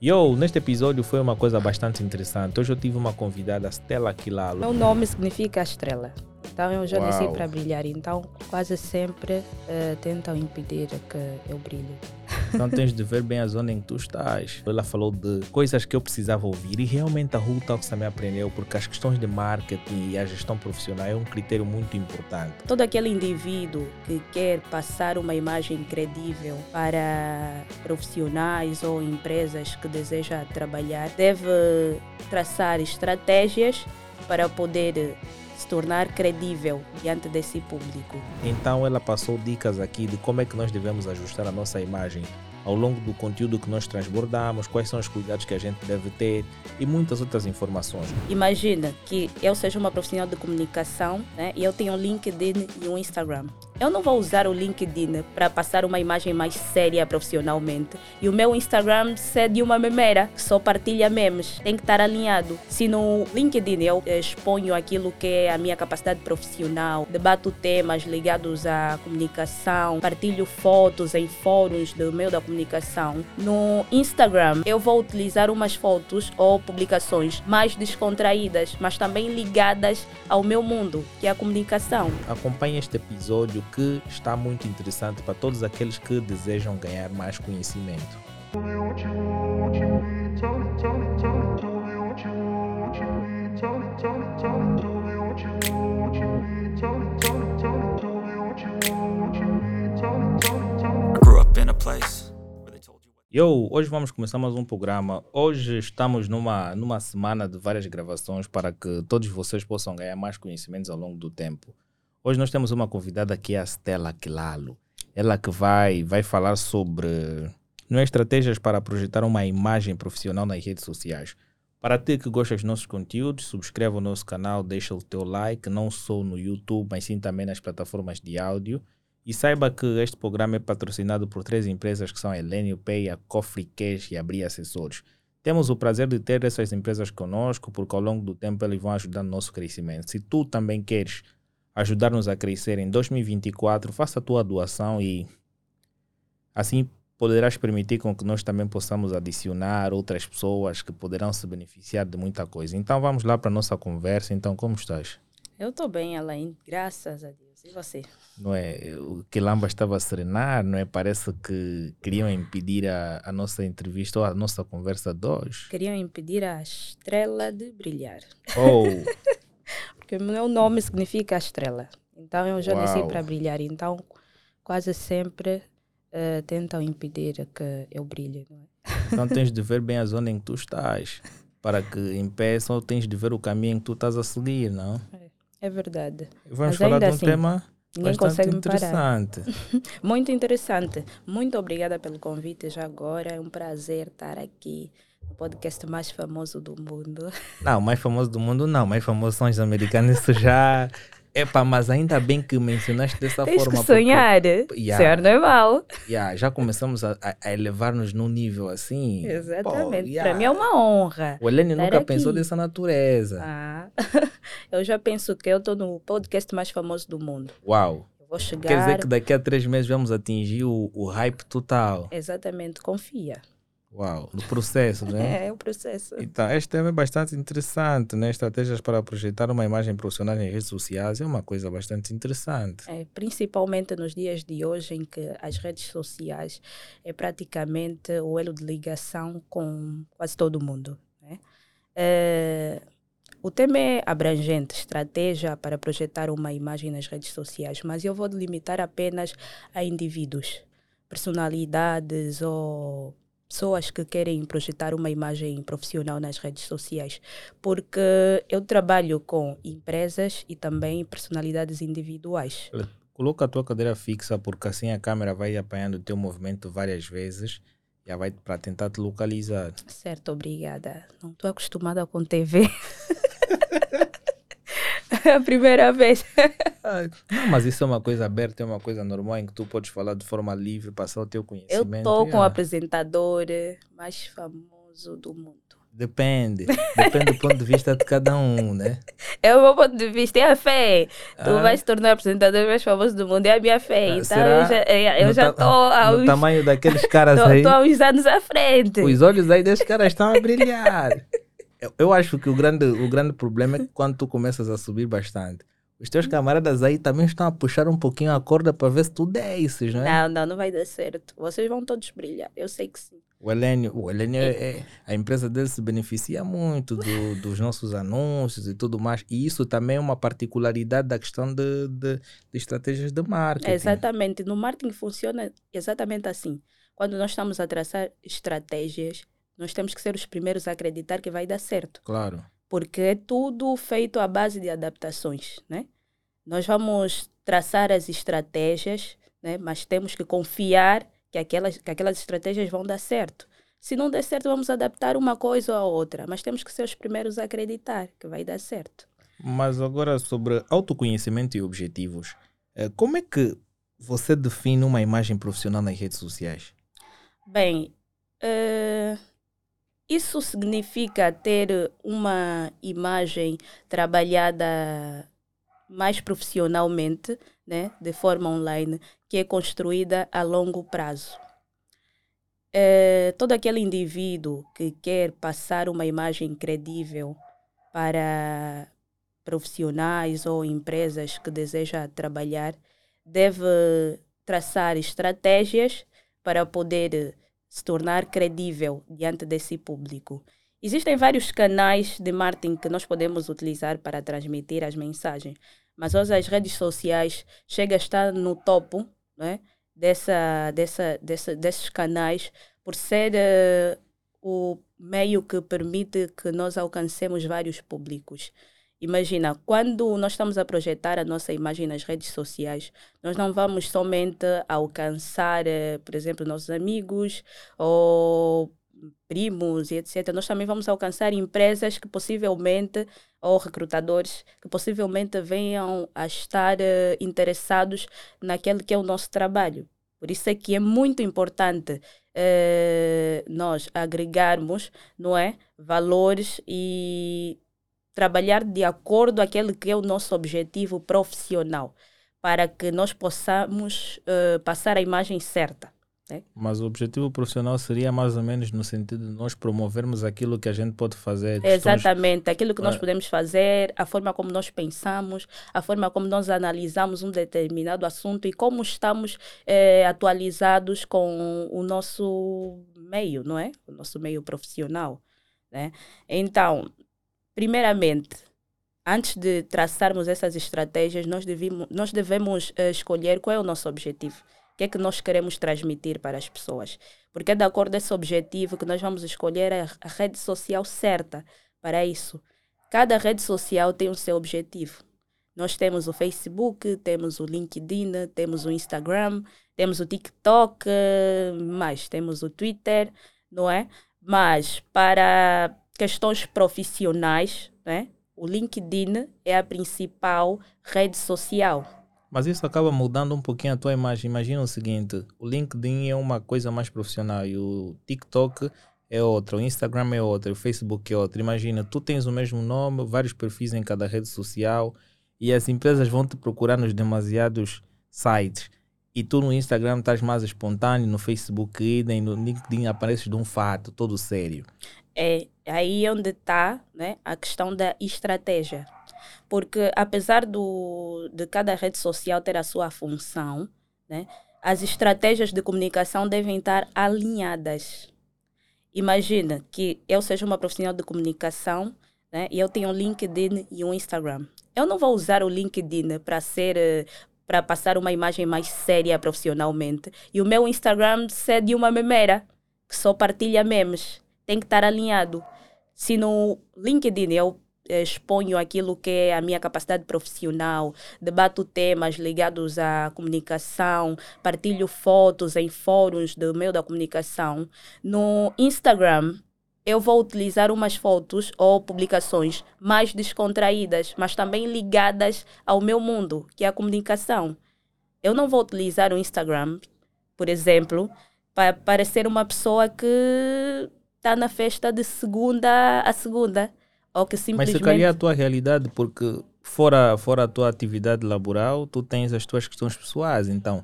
Yo, neste episódio foi uma coisa bastante interessante. Hoje eu tive uma convidada, Stella Quilalo. Meu nome significa estrela. Então eu já nasci para brilhar. Então quase sempre eh, tentam impedir que eu brilhe. Então tens de ver bem a zona em que tu estás. Ela falou de coisas que eu precisava ouvir e realmente a Ruta também aprendeu porque as questões de marketing e a gestão profissional é um critério muito importante. Todo aquele indivíduo que quer passar uma imagem credível para profissionais ou empresas que deseja trabalhar deve traçar estratégias para poder se tornar credível diante desse público. Então ela passou dicas aqui de como é que nós devemos ajustar a nossa imagem ao longo do conteúdo que nós transbordamos, quais são os cuidados que a gente deve ter e muitas outras informações. Imagina que eu seja uma profissional de comunicação né, e eu tenho um LinkedIn e um Instagram. Eu não vou usar o LinkedIn para passar uma imagem mais séria profissionalmente. E o meu Instagram é de uma memera que só partilha memes. Tem que estar alinhado. Se no LinkedIn eu exponho aquilo que é a minha capacidade profissional, debato temas ligados à comunicação, partilho fotos em fóruns do meio da comunicação. No Instagram eu vou utilizar umas fotos ou publicações mais descontraídas, mas também ligadas ao meu mundo, que é a comunicação. Acompanhe este episódio que está muito interessante para todos aqueles que desejam ganhar mais conhecimento. I grew up in a place Yo, hoje vamos começar mais um programa. Hoje estamos numa, numa semana de várias gravações para que todos vocês possam ganhar mais conhecimentos ao longo do tempo. Hoje nós temos uma convidada que é a Stella Quilalo. Ela que vai, vai falar sobre não é, estratégias para projetar uma imagem profissional nas redes sociais. Para ti que gosta dos nossos conteúdos, subscreva o nosso canal, deixa o teu like, não só no YouTube, mas sim também nas plataformas de áudio. E saiba que este programa é patrocinado por três empresas que são a Elenio Pay, a Cofre Cash e a Bri Assessores. Temos o prazer de ter essas empresas conosco, porque ao longo do tempo eles vão ajudar no nosso crescimento. Se tu também queres ajudar-nos a crescer em 2024, faça a tua doação e assim poderás permitir com que nós também possamos adicionar outras pessoas que poderão se beneficiar de muita coisa. Então vamos lá para a nossa conversa. Então, como estás? Eu estou bem, Alain, graças a Deus. E você? não é? O Quelamba estava a serenar, não é? Parece que queriam impedir a, a nossa entrevista ou a nossa conversa de hoje. Queriam impedir a estrela de brilhar. Ou, Porque o meu nome significa estrela. Então eu já nasci Uau. para brilhar. Então quase sempre eh, tentam impedir que eu brilhe. Não é? então tens de ver bem a zona em que tu estás, para que impeçam, tens de ver o caminho que tu estás a seguir, não? É verdade. Vamos Mas falar de um assim, tema Ninguém consegue interessante. Muito interessante. Muito obrigada pelo convite já agora. É um prazer estar aqui no podcast mais famoso do mundo. Não, o mais famoso do mundo não, o mais famoso são os americanos, isso já... Epá, mas ainda bem que mencionaste dessa Tens forma. que porque- sonhar. Yeah. Senhor, não é mal. Yeah, já começamos a, a- elevar-nos num nível assim. Exatamente. Pô, yeah. Para mim é uma honra. O Helene nunca aqui. pensou dessa natureza. Ah, eu já penso que eu estou no podcast mais famoso do mundo. Uau! Vou chegar. Quer dizer que daqui a três meses vamos atingir o, o hype total. Exatamente, confia. Uau! No processo, né? É, é o processo. Então, este tema é bastante interessante, né? Estratégias para projetar uma imagem profissional em redes sociais é uma coisa bastante interessante. É, principalmente nos dias de hoje, em que as redes sociais é praticamente o elo de ligação com quase todo mundo. Né? É, o tema é abrangente, estratégia para projetar uma imagem nas redes sociais, mas eu vou delimitar apenas a indivíduos, personalidades ou pessoas que querem projetar uma imagem profissional nas redes sociais, porque eu trabalho com empresas e também personalidades individuais. Coloca a tua cadeira fixa, porque assim a câmera vai apanhando o teu movimento várias vezes e vai para tentar te localizar. Certo, obrigada. Não estou acostumada com TV. É a primeira vez. Ah, Não, mas isso é uma coisa aberta, é uma coisa normal em que tu podes falar de forma livre, passar o teu Eu conhecimento. estou com o yeah. apresentador mais famoso do mundo. Depende. Depende do ponto de vista de cada um, né? É o meu ponto de vista, é a fé. Tu Ah. vais se tornar apresentador mais famoso do mundo, é a minha fé. Ah, então será? eu já é, eu No já ta- estou No uns, tamanho daqueles caras tô- aí. tô há uns anos à frente. Os olhos aí desses caras estão a brilhar. Eu, eu acho que o grande, o grande problema é que quando tu começas a subir bastante, os teus camaradas aí também estão a puxar um pouquinho a corda para ver se tu desces, não é? Não, não, não vai dar certo. Vocês vão todos brilhar, eu sei que sim. O Helênio, o Helênio é, é- a empresa dele se beneficia muito do- dos nossos anúncios e tudo mais. E isso também é uma particularidade da questão de, de, de estratégias de marketing. Exatamente. No marketing funciona exatamente assim. Quando nós estamos a traçar estratégias, nós temos que ser os primeiros a acreditar que vai dar certo. Claro. porque é tudo feito à base de adaptações, né? Nós vamos traçar as estratégias, né? Mas temos que confiar que aquelas, que aquelas estratégias vão dar certo. Se não der certo, vamos adaptar uma coisa ou a outra, mas temos que ser os primeiros a acreditar que vai dar certo. Mas agora sobre autoconhecimento e objetivos. eh, Como é que você define uma imagem profissional nas redes sociais? Bem, eh, isso significa ter uma imagem trabalhada mais profissionalmente, né, de forma online, que é construída a longo prazo. Eh, todo aquele indivíduo que quer passar uma imagem credível para profissionais ou empresas que deseja trabalhar deve traçar estratégias para poder se tornar credível diante desse público. Existem vários canais de marketing que nós podemos utilizar para transmitir as mensagens, mas hoje as redes sociais chegam a estar no topo né, dessa, dessa, dessa, desses canais por ser eh, o meio que permite que nós alcancemos vários públicos. Imagina, quando nós estamos a projetar a nossa imagem nas redes sociais, nós não vamos somente alcançar, eh, por exemplo, nossos amigos ou primos e etc. Nós também vamos alcançar empresas que possivelmente, ou recrutadores, que possivelmente venham a estar eh, interessados naquele que é o nosso trabalho. Por isso é que é muito importante eh, nós agregarmos, não é, valores e trabalhar de acordo aquele que é o nosso objetivo profissional, para que nós possamos eh, passar a imagem certa. Mas o objetivo profissional seria mais ou menos no sentido de nós promovermos aquilo que a gente pode fazer. questões- Exatamente, aquilo que nós Ah. podemos fazer, a forma como nós pensamos, a forma como nós analisamos um determinado assunto e como estamos eh, atualizados com o nosso meio, não é? O nosso meio profissional, né? Então, primeiramente, antes de traçarmos essas estratégias, nós devemos, nós devemos eh, escolher qual é o nosso objetivo. O que é que nós queremos transmitir para as pessoas? Porque é de acordo com esse objetivo que nós vamos escolher a, a rede social certa para isso. Cada rede social tem o seu objetivo. Nós temos o Facebook, temos o LinkedIn, temos o Instagram, temos o TikTok, eh, mais temos o Twitter, não é? Mas para questões profissionais, né? o LinkedIn é a principal rede social. Mas isso acaba mudando um pouquinho a tua imagem. Imagina o seguinte: o LinkedIn é uma coisa mais profissional e o TikTok é outra, o Instagram é outra, o Facebook é outra. Imagina, tu tens o mesmo nome, vários perfis em cada rede social e as empresas vão te procurar nos demasiados sites. E tu no Instagram estás mais espontâneo, no Facebook idem, no LinkedIn apareces de um fato, todo sério. É aí onde está né, a questão da estratégia. Porque apesar do, de cada rede social ter a sua função, né, as estratégias de comunicação devem estar alinhadas. Imagina que eu seja uma profissional de comunicação né, e eu tenho um LinkedIn e um Instagram. Eu não vou usar o LinkedIn para ser eh, para passar uma imagem mais séria profissionalmente e o meu Instagram ser de uma memeira que só partilha memes. Tem que estar alinhado. Se no LinkedIn eu eh, exponho aquilo que é a minha capacidade profissional, debato temas ligados à comunicação, partilho fotos em fóruns do meio da comunicação. No Instagram, eu vou utilizar umas fotos ou publicações mais descontraídas, mas também ligadas ao meu mundo, que é a comunicação. Eu não vou utilizar o Instagram, por exemplo, para parecer uma pessoa que está na festa de segunda a segunda. Ou que Mas simplesmente. se calhar a tua realidade, porque fora, fora a tua atividade laboral, tu tens as tuas questões pessoais. Então,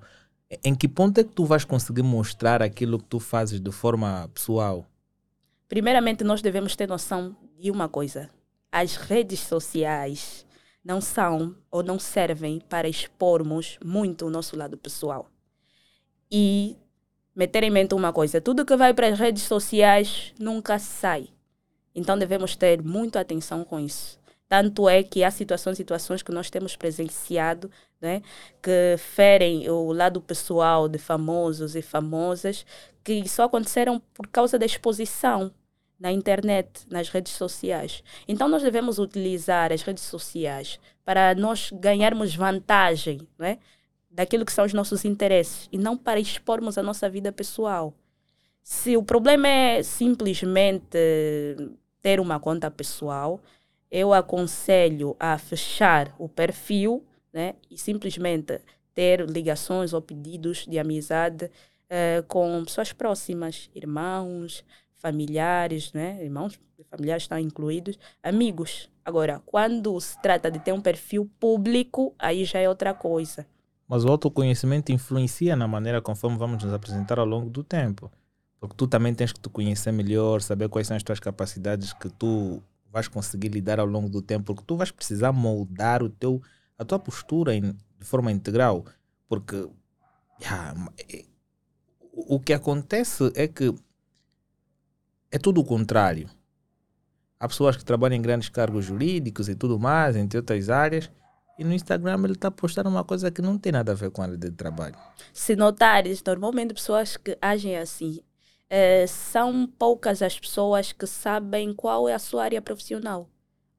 em que ponto é que tu vais conseguir mostrar aquilo que tu fazes de forma pessoal? Primeiramente, nós devemos ter noção de uma coisa: as redes sociais não são ou não servem para expormos muito o nosso lado pessoal. E meter em mente uma coisa: tudo que vai para as redes sociais nunca sai. Então devemos ter muita atenção com isso. Tanto é que há situações situações que nós temos presenciado né, que ferem o lado pessoal de famosos e famosas que só aconteceram por causa da exposição na internet, nas redes sociais. Então nós devemos utilizar as redes sociais para nós ganharmos vantagem né, daquilo que são os nossos interesses e não para expormos a nossa vida pessoal. Se o problema é simplesmente ter uma conta pessoal, eu aconselho a fechar o perfil né, e simplesmente ter ligações ou pedidos de amizade eh, com pessoas próximas, irmãos, familiares, né? irmãos familiares estão incluídos, amigos. Agora, quando se trata de ter um perfil público, aí já é outra coisa. Mas o autoconhecimento influencia na maneira conforme vamos nos apresentar ao longo do tempo. Porque tu também tens que te conhecer melhor, saber quais são as tuas capacidades que tu vais conseguir lidar ao longo do tempo, porque tu vais precisar moldar o teu, a tua postura em- de forma integral. Porque já, é- o que acontece é que é tudo o contrário. Há pessoas que trabalham em grandes cargos jurídicos e tudo mais, entre outras áreas, e no Instagram ele está postando uma coisa que não tem nada a ver com a área de trabalho. Se notares, normalmente pessoas que agem assim, eh, são poucas as pessoas que sabem qual é a sua área profissional,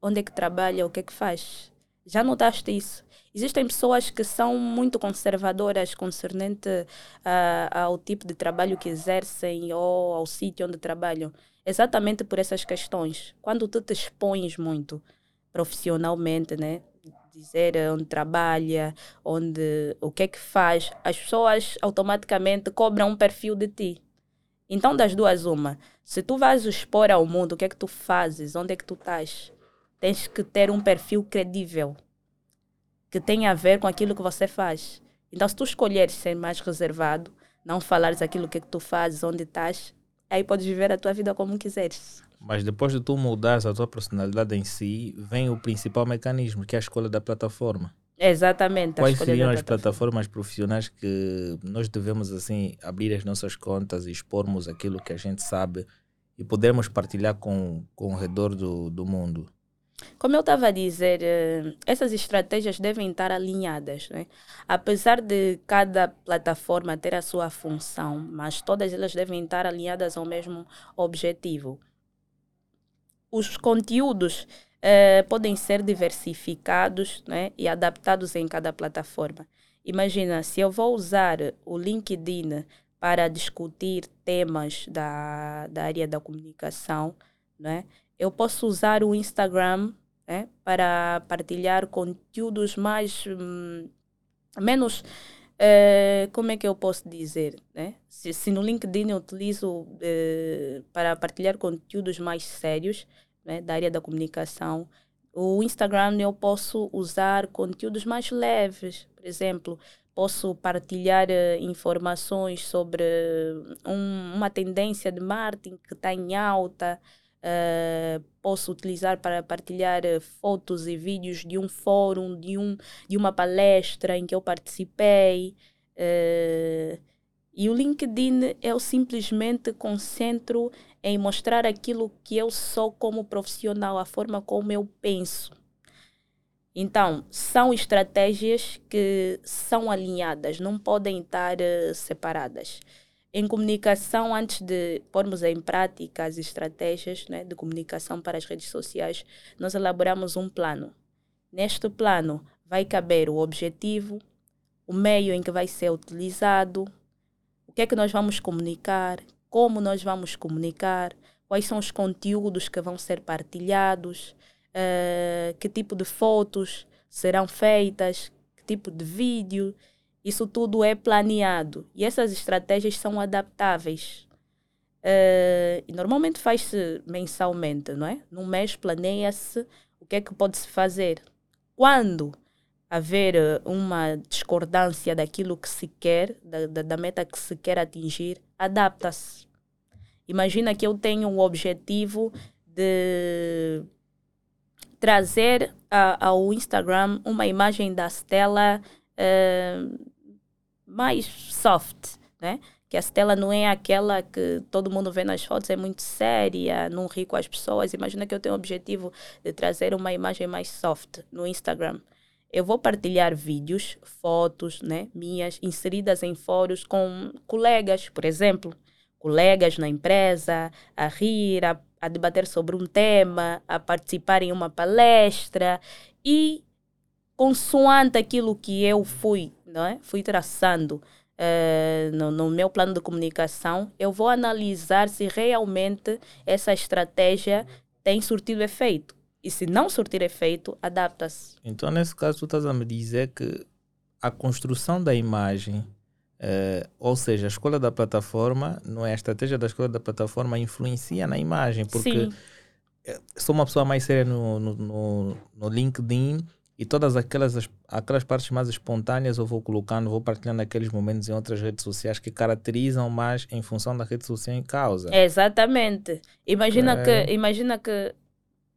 onde é que trabalha, o que é que faz. Já notaste isso? Existem pessoas que são muito conservadoras concernente ah, ao tipo de trabalho que exercem ou ao sítio onde trabalham, exatamente por essas questões. Quando tu te expões muito profissionalmente, né? dizer onde trabalha, onde o que é que faz, as pessoas automaticamente cobram um perfil de ti. Então, das duas, uma. Se tu vais expor ao mundo o que é que tu fazes, onde é que tu estás, tens que ter um perfil credível que tenha a ver com aquilo que você faz. Então, se tu escolheres ser mais reservado, não falares aquilo que, é que tu fazes, onde estás, aí podes viver a tua vida como quiseres. Mas depois de tu mudares a tua personalidade em si, vem o principal mecanismo, que é a escolha da plataforma. Exatamente. Quais seriam as plataforma. plataformas profissionais que nós devemos assim abrir as nossas contas e expormos aquilo que a gente sabe e podermos partilhar com, com o redor do, do mundo? Como eu estava a dizer, eh, essas estratégias devem estar alinhadas. Né? Apesar de cada plataforma ter a sua função, mas todas elas devem estar alinhadas ao mesmo objetivo. Os conteúdos eh, podem ser diversificados né? e adaptados em cada plataforma. Imagina, se eu vou usar o LinkedIn para discutir temas da, da área da comunicação, né? Eu posso usar o Instagram né, para partilhar conteúdos mais hum, menos eh, como é que eu posso dizer né? se, se no LinkedIn eu utilizo eh, para partilhar conteúdos mais sérios né, da área da comunicação o Instagram eu posso usar conteúdos mais leves por exemplo posso partilhar eh, informações sobre um- uma tendência de marketing que está em alta Uh, posso utilizar para partilhar uh, fotos e vídeos de um fórum, de, um, de uma palestra em que eu participei. Uh, e o LinkedIn eu simplesmente concentro em mostrar aquilo que eu sou como profissional, a forma como eu penso. Então, são estratégias que são alinhadas, não podem estar uh, separadas em comunicação, antes de pormos em prática as estratégias né, de comunicação para as redes sociais, nós elaboramos um plano. Neste plano vai caber o objetivo, o meio em que vai ser utilizado, o que é que nós vamos comunicar, como nós vamos comunicar, quais são os conteúdos que vão ser partilhados, eh, que tipo de fotos serão feitas, que tipo de vídeo. Isso tudo é planeado e essas estratégias são adaptáveis. eh, e normalmente faz-se mensalmente, não é? Num mês planeia-se o que é que pode-se fazer. Quando haver eh, uma discordância daquilo que se quer, da, da, da meta que se quer atingir, adapta-se. Imagina que eu tenho um objetivo de trazer a- ao Instagram uma imagem da Stella eh, mais soft, né? Que a Stella não é aquela que todo mundo vê nas fotos, é muito séria, não ri com as pessoas. Imagina que eu tenho o objetivo de trazer uma imagem mais soft no Instagram. Eu vou partilhar vídeos, fotos, né, minhas, inseridas em fóruns com colegas, por exemplo, colegas na empresa, a rir, a, a debater sobre um tema, a participar em uma palestra e consoante aquilo que eu fui, não é? fui traçando eh, no, no meu plano de comunicação, eu vou analisar se realmente essa estratégia tem surtido efeito. E se não surtir efeito, adapta-se. Então, nesse caso, tu estás a me dizer que a construção da imagem, eh, ou seja, a escolha da plataforma, não é a estratégia da escolha da plataforma, influencia na imagem, porque Sim, sou uma pessoa mais séria no, no, no, no LinkedIn e todas aquelas, as- aquelas partes mais espontâneas eu vou colocando, vou partilhando aqueles momentos em outras redes sociais que caracterizam mais em função da rede social em causa. exatamente. Imagina, Ok. que, imagina que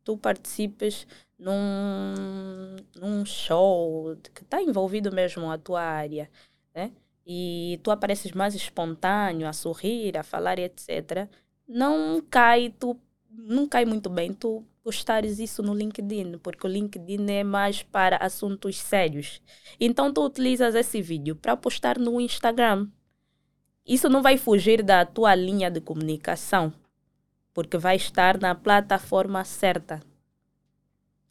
tu participes num, num show que está envolvido mesmo a tua área, né? E tu apareces mais espontâneo, a sorrir, a falar, etc. Não cai, tu não cai muito bem tu postares isso no LinkedIn, porque o LinkedIn é mais para assuntos sérios. Então tu utilizas esse vídeo para postar no Instagram. Isso não vai fugir da tua linha de comunicação, porque vai estar na plataforma certa.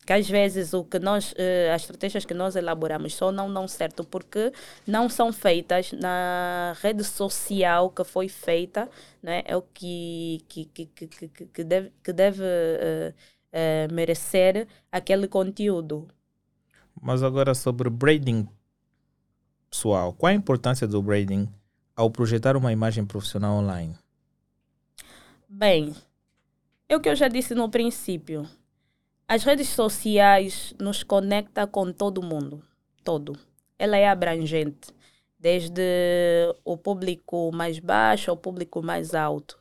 Que às vezes o que nós, eh, as estratégias que nós elaboramos só não dão certo porque não são feitas na rede social que foi feita, né? é o que, que, que, que, que- deve, que deve eh, eh, merecer aquele conteúdo. Mas agora sobre braiding pessoal, qual a importância do braiding ao projetar uma imagem profissional online? Bem, é o que eu já disse no princípio. As redes sociais nos conectam com todo mundo, todo. Ela é abrangente, desde o público mais baixo ao público mais alto.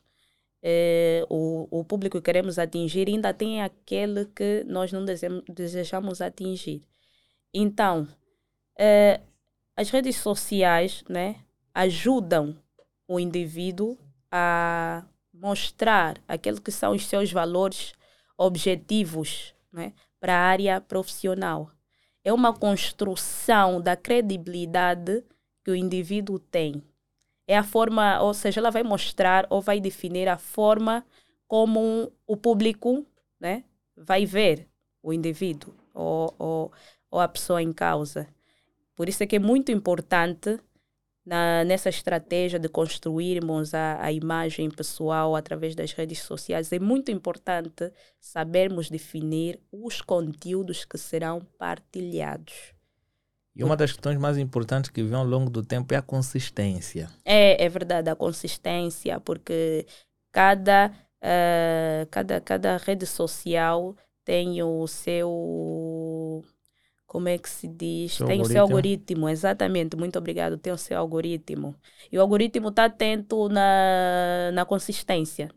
Eh, o, o público que queremos atingir ainda tem aquele que nós não dese- desejamos atingir. Então, eh, as redes sociais né, ajudam o indivíduo a mostrar aqueles que são os seus valores objetivos né, para a área profissional. É uma construção da credibilidade que o indivíduo tem. É a forma, ou seja, ela vai mostrar ou vai definir a forma como o público né, vai ver o indivíduo ou, ou, ou a pessoa em causa. Por isso é que é muito importante na, nessa estratégia de construirmos a, a imagem pessoal através das redes sociais, é muito importante sabermos definir os conteúdos que serão partilhados. E uma das questões mais importantes que vem ao longo do tempo é a consistência. É, é verdade, a consistência, porque cada, eh, cada, cada rede social tem o seu. Como é que se diz? Seu tem o seu algoritmo. algoritmo, exatamente. Muito obrigado. Tem o seu algoritmo. E o algoritmo está atento na, na consistência.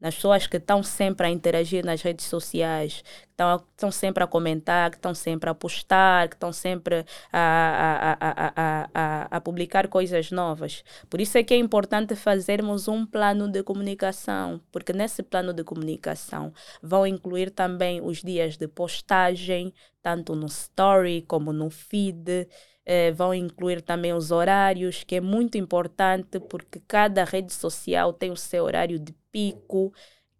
Nas pessoas que estão sempre a interagir nas redes sociais, que estão, sempre a comentar, que estão sempre a postar, que estão sempre a, a, a, a publicar coisas novas. Por isso é que é importante fazermos um plano de comunicação, porque nesse plano de comunicação vão incluir também os dias de postagem, tanto no story como no feed. eh, vão incluir também os horários, que é muito importante, porque cada rede social tem o seu horário de pico,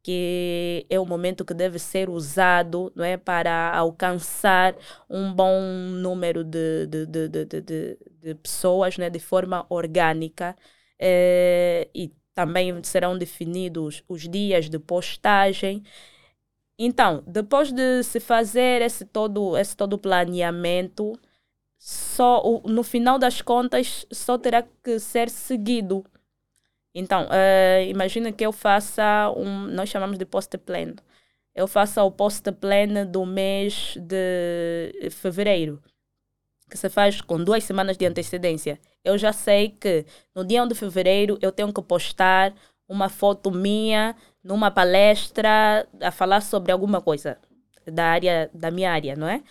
que é o momento que deve ser usado não é, para alcançar um bom número de, de, de, de, de, de- pessoas né, de forma orgânica. eh, e também serão definidos os dias de postagem. Então, depois de se fazer esse todo, esse todo planeamento, só no final das contas só terá que ser seguido. Então, eh, imagina que eu faça um, nós chamamos de post plan. Eu faça o post plan do mês de fevereiro, que se faz com duas semanas de antecedência. Eu já sei que no dia 1 de fevereiro eu tenho que postar uma foto minha numa palestra a falar sobre alguma coisa da área da minha área, não é?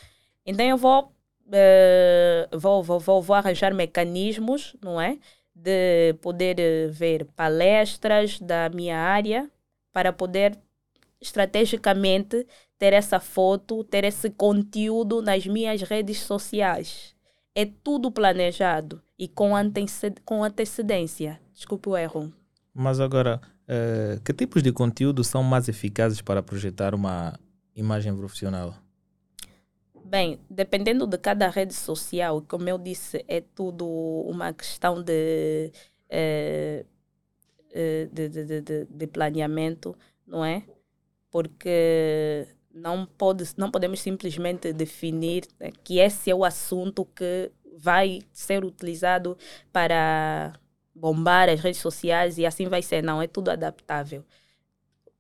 Então eu vou eh, vou, vou, vou, vou arranjar mecanismos, não é? De poder eh, ver palestras da minha área para poder estrategicamente ter essa foto, ter esse conteúdo nas minhas redes sociais. É tudo planejado e com, anteced com antecedência. Desculpe o erro. Mas agora, eh, que tipos de conteúdo são mais eficazes para projetar uma imagem profissional? Bem, dependendo de cada rede social, como eu disse, é tudo uma questão de, eh, eh, de, de, de, de- planeamento, não é? Porque não, pode, não podemos simplesmente definir né, que esse é o assunto que vai ser utilizado para bombar as redes sociais e assim vai ser. Não, é tudo adaptável.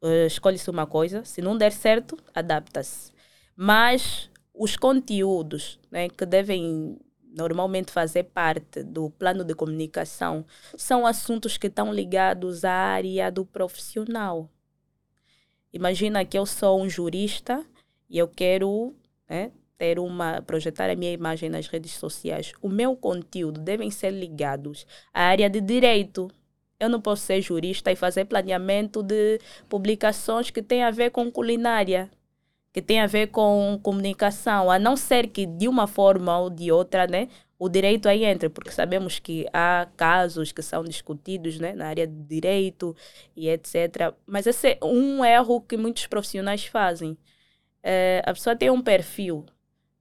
Eh, Escolhe-se uma coisa, se não der certo, adapta-se. Mas os conteúdos né, que devem normalmente fazer parte do plano de comunicação são assuntos que estão ligados à área do profissional. Imagina que eu sou um jurista e eu quero né, ter uma projetar a minha imagem nas redes sociais. O meu conteúdo devem ser ligados à área de direito. Eu não posso ser jurista e fazer planeamento de publicações que têm a ver com culinária que tem a ver com comunicação, a não ser que de uma forma ou de outra, né, o direito aí entre, porque sabemos que há casos que são discutidos, né, na área de direito e etc. Mas esse é um erro que muitos profissionais fazem. Eh, a pessoa tem um perfil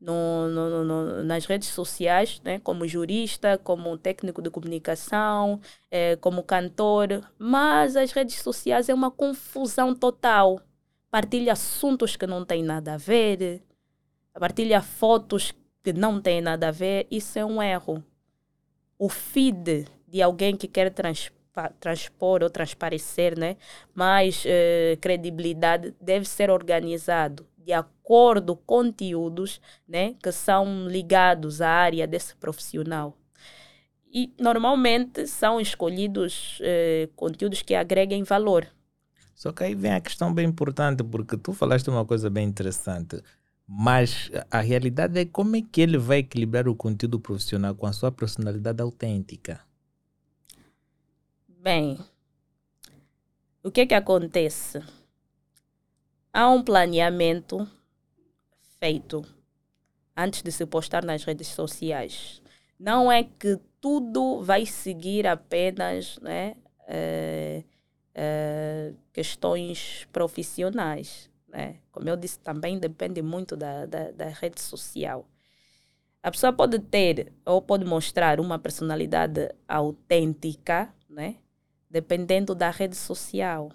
no, no- no- nas redes sociais, né, como jurista, como técnico de comunicação, eh, como cantor, mas as redes sociais é uma confusão total partilha assuntos que não têm nada a ver, partilha fotos que não têm nada a ver, isso é um erro. O feed de alguém que quer transpor ou transparecer né, mais eh, credibilidade deve ser organizado de acordo com conteúdos né, que são ligados à área desse profissional. E normalmente são escolhidos eh, conteúdos que agreguem valor. Só que aí vem a questão bem importante, porque tu falaste uma coisa bem interessante. Mas a realidade é como é que ele vai equilibrar o conteúdo profissional com a sua personalidade autêntica. Bem, o que que acontece? Há um planeamento feito antes de se postar nas redes sociais. Não é que tudo vai seguir apenas né, eh, eh, questões profissionais. Né? Como eu disse, também depende muito da, da, da rede social. A pessoa pode ter ou pode mostrar uma personalidade autêntica, né? dependendo da rede social.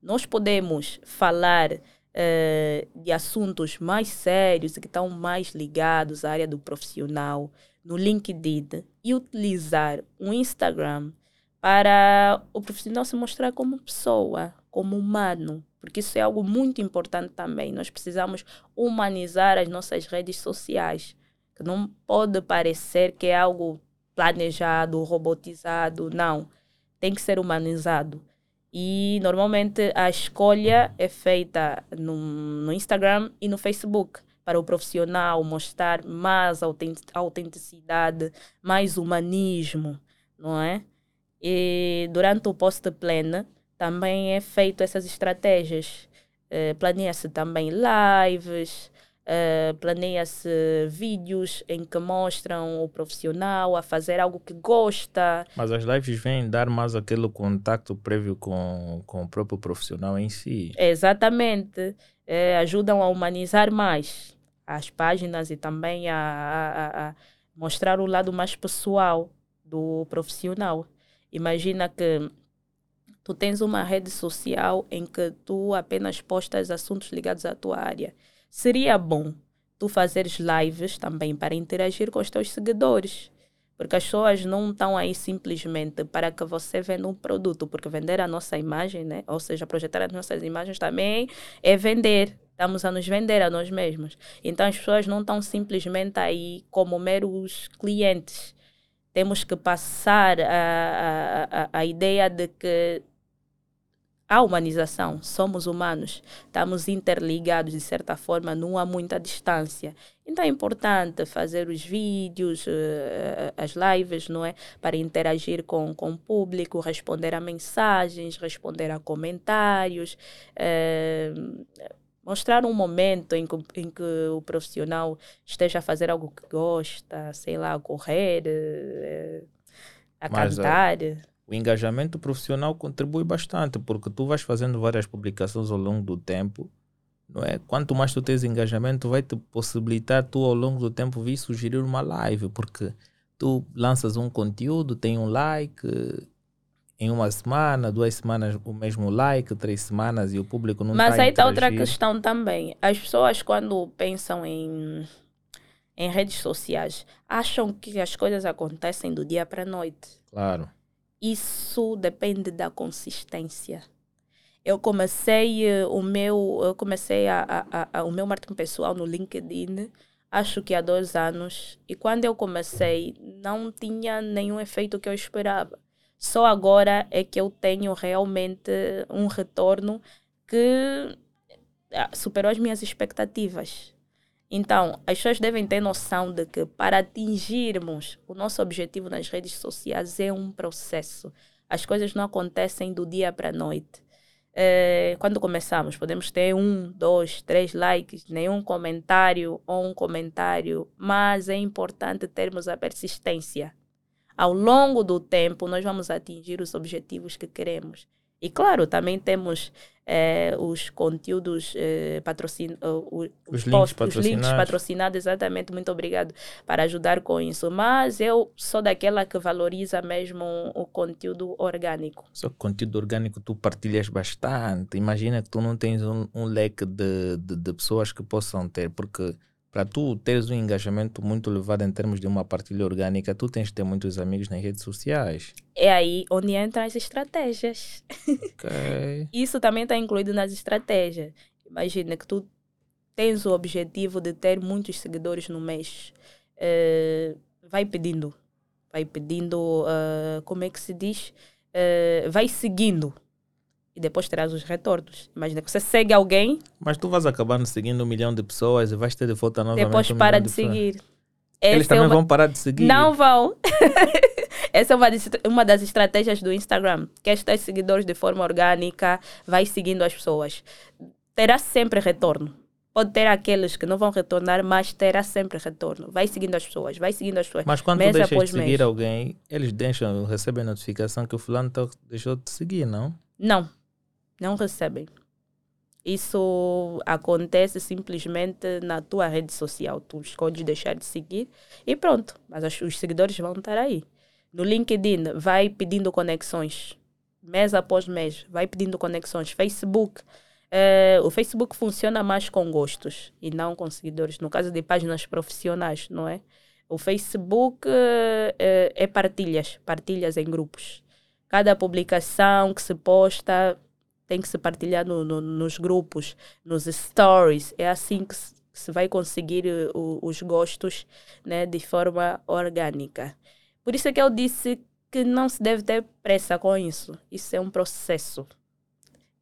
Nós podemos falar eh, de assuntos mais sérios que estão mais ligados à área do profissional no LinkedIn e utilizar o Instagram para o profissional se mostrar como pessoa, como humano, porque isso é algo muito importante também. Nós precisamos humanizar as nossas redes sociais, que não pode parecer que é algo planejado, robotizado, não. Tem que ser humanizado. E normalmente a escolha é feita no, no Instagram e no Facebook para o profissional mostrar mais autent- autenticidade, mais humanismo, não é? E durante o post-plan também é feito essas estratégias. Eh, Planeia-se também lives, eh, planeia-se vídeos em que mostram o profissional a fazer algo que gosta, Mas as lives vêm dar mais aquele contato prévio com, com o próprio profissional em si. Exatamente. Eh, ajudam a humanizar mais as páginas e também a- a- a mostrar o lado mais pessoal do profissional. Imagina que tu tens uma rede social em que tu apenas postas assuntos ligados à tua área. Seria bom tu fazeres lives também para interagir com os teus seguidores. Porque as pessoas não estão aí simplesmente para que você venda um produto, porque vender a nossa imagem, né? ou seja, projetar as nossas imagens também é vender. Estamos a nos vender a nós mesmos. Então as pessoas não estão simplesmente aí como meros clientes. Temos que passar a, a, a, ideia de que a humanização, somos humanos, estamos interligados de certa forma, não há muita distância. Então é importante fazer os vídeos, uh, as lives, não é? Para interagir com, com o público, responder a mensagens, responder a comentários, uh, mostrar um momento em que, em que o profissional esteja a fazer algo que gosta, sei lá, a correr, uh, a Mas, cantar. o engajamento profissional contribui bastante, porque tu vais fazendo várias publicações ao longo do tempo, não é? Quanto mais tu tens engajamento, vai te possibilitar tu ao longo do tempo vir sugerir uma live, porque tu lanças um conteúdo, tem um like, em uma semana, duas semanas o mesmo like, três semanas e o público não Mas tá aí está outra questão também. As pessoas, quando pensam em, em redes sociais, acham que as coisas acontecem do dia para a noite. Claro. Isso depende da consistência. Eu comecei eh, o meu, eu comecei a- a- a- o meu marketing pessoal no LinkedIn, acho que há dois anos. E quando eu comecei, não tinha nenhum efeito que eu esperava. Só agora é que eu tenho realmente um retorno que ah, superou as minhas expectativas. Então, as pessoas devem ter noção de que para atingirmos o nosso objetivo nas redes sociais é um processo. As coisas não acontecem do dia para a noite. Eh, quando começamos, podemos ter um, dois, três likes, nenhum comentário ou um comentário, mas é importante termos a persistência. Ao longo do tempo, nós vamos atingir os objetivos que queremos. E claro, também temos eh, os conteúdos eh, patrocin... o- Os links posts, os links patrocinados. patrocinados, exatamente. Muito obrigado para ajudar com isso. Mas eu sou daquela que valoriza mesmo o conteúdo orgânico. Só que conteúdo orgânico tu partilhas bastante. Imagina que tu não tens um, um leque de, de, de pessoas que possam ter, porque para tu teres um engajamento muito elevado em termos de uma partilha orgânica, tu tens de ter muitos amigos nas redes sociais. É aí onde entram as estratégias. Ok. Isso também está incluído nas estratégias. Imagina que tu tens o objetivo de ter muitos seguidores no mês. Eh, vai pedindo. Vai pedindo, eh, como é que se diz? Eh, vai seguindo. E depois terás os retornos. Imagina que você segue alguém, Mas tu vais acabando seguindo um milhão de pessoas e vais ter de volta novamente depois um para de pessoas. seguir. Eles é também uma- vão parar de seguir. Não vão. Essa é uma, das- uma das estratégias do Instagram. Quer ter seguidores de forma orgânica, vai seguindo as pessoas. Terá sempre retorno. Pode ter aqueles que não vão retornar, mas terá sempre retorno. Vai seguindo as pessoas, vai seguindo as pessoas. Mas quando mês tu deixas de seguir mês. alguém, eles deixam, recebem notificação que o fulano tá- deixou de seguir, não? Não, não recebem. Isso acontece simplesmente na tua rede social. Tu escolhes deixar de seguir e pronto. Mas as- os seguidores vão estar aí. No LinkedIn, vai pedindo conexões. Mês após mês, vai pedindo conexões. Facebook. eh, o Facebook funciona mais com gostos e não com seguidores. No caso de páginas profissionais, não é? O Facebook eh, é partilhas, partilhas em grupos. Cada publicação que se posta tem que se partilhar no- no- nos grupos, nos stories. É assim que se, que se vai conseguir eh, o- os gostos né, de forma orgânica. Por isso é que eu disse que não se deve ter pressa com isso. Isso é um processo.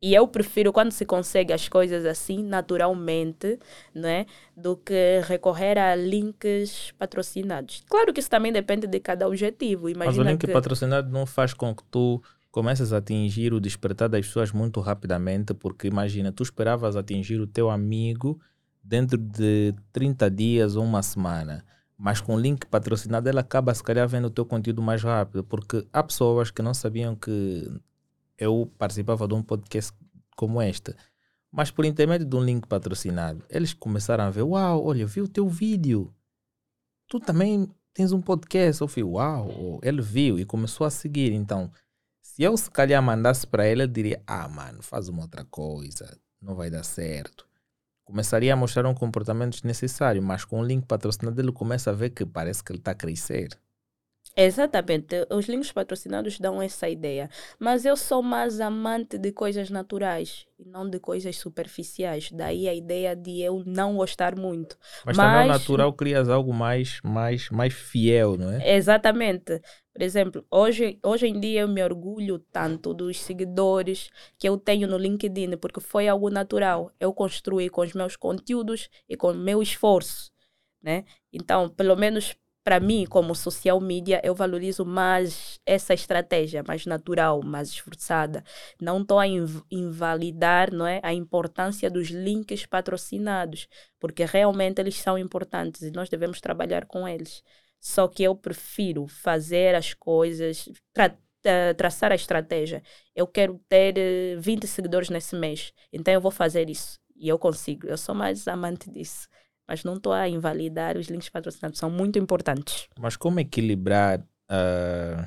E eu prefiro quando se consegue as coisas assim, naturalmente, né, do que recorrer a links patrocinados. Claro que isso também depende de cada objetivo. Mas o Imagina link que... patrocinado não faz com que tu comeces a atingir o despertar das pessoas muito rapidamente, porque imagina, tu esperavas atingir o teu amigo dentro de 30 dias ou uma semana. Mas com o link patrocinado, ela acaba se calhar vendo o teu conteúdo mais rápido, porque há pessoas que não sabiam que eu participava de um podcast como este. Mas por intermédio de um link patrocinado, eles começaram a ver: Uau, olha, vi o teu vídeo. Tu também tens um podcast. Eu falei: Uau, ele viu e começou a seguir. Então, se eu se calhar mandasse para ele, ele diria: Ah, mano, faz uma outra coisa, não vai dar certo. Começaria a mostrar um comportamento desnecessário, mas com o link patrocinado, ele começa a ver que parece que ele está a crescer. Exatamente, os links patrocinados dão essa ideia. Mas eu sou mais amante de coisas naturais e não de coisas superficiais. Daí a ideia de eu não gostar muito. Mas, também ao natural crias algo mais, mais, mais fiel, não é? Exatamente. Por exemplo, hoje, hoje em dia eu me orgulho tanto dos seguidores que eu tenho no LinkedIn, porque foi algo natural. Eu construí com os meus conteúdos e com o meu esforço. Né? Então, pelo menos para mim, como social media, eu valorizo mais essa estratégia mais natural, mais esforçada. Não estou a inv invalidar não é, a importância dos links patrocinados, porque realmente eles são importantes e nós devemos trabalhar com eles. Só que eu prefiro fazer as coisas, tra traçar a estratégia. Eu quero ter 20 eh, seguidores nesse mês, então eu vou fazer isso. E eu consigo. Eu sou mais amante disso mas não estou a invalidar os links patrocinados, são muito importantes. Mas como equilibrar, uh,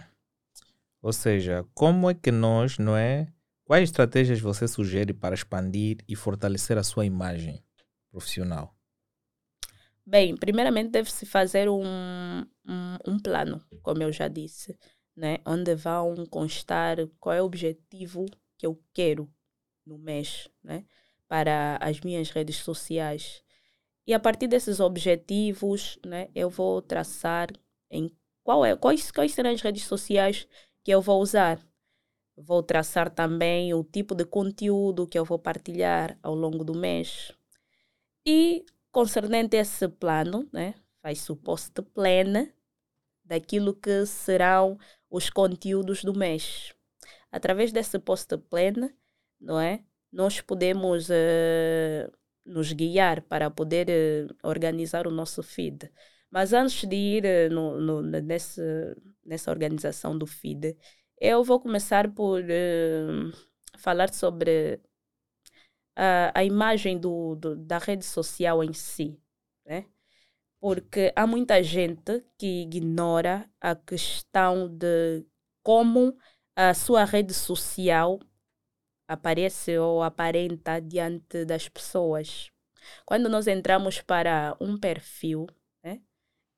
ou seja, como é que nós, não é? Quais estratégias você sugere para expandir e fortalecer a sua imagem profissional? Bem, primeiramente deve-se fazer um, um, um, plano, como eu já disse, né? onde vão constar qual é o objetivo que eu quero no mês né? para as minhas redes sociais e a partir desses objetivos, né, eu vou traçar em qual é, quais, quais serão as redes sociais que eu vou usar. Vou traçar também o tipo de conteúdo que eu vou partilhar ao longo do mês. E concernente esse plano, né, faz o post plan daquilo que serão os conteúdos do mês. Através desse post plan, não é? Nós podemos uh, nos guiar para poder uh, organizar o nosso feed. Mas antes de ir uh, no, no, nesse, nessa organização do feed, eu vou começar por uh, falar sobre a, a imagem do, do, da rede social em si. Né? Porque há muita gente que ignora a questão de como a sua rede social aparece ou aparenta diante das pessoas. Quando nós entramos para um perfil, né?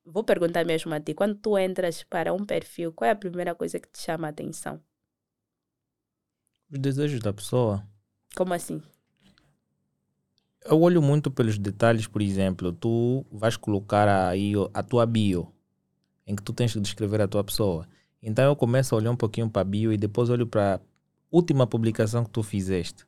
vou perguntar mesmo a ti, quando tu entras para um perfil, qual é a primeira coisa que te chama a atenção? Os desejos da pessoa. Como assim? Eu olho muito pelos detalhes, por exemplo, tu vais colocar aí a tua bio, em que tu tens que descrever a tua pessoa. Então eu começo a olhar um pouquinho para a bio e depois olho para última publicação que tu fizeste,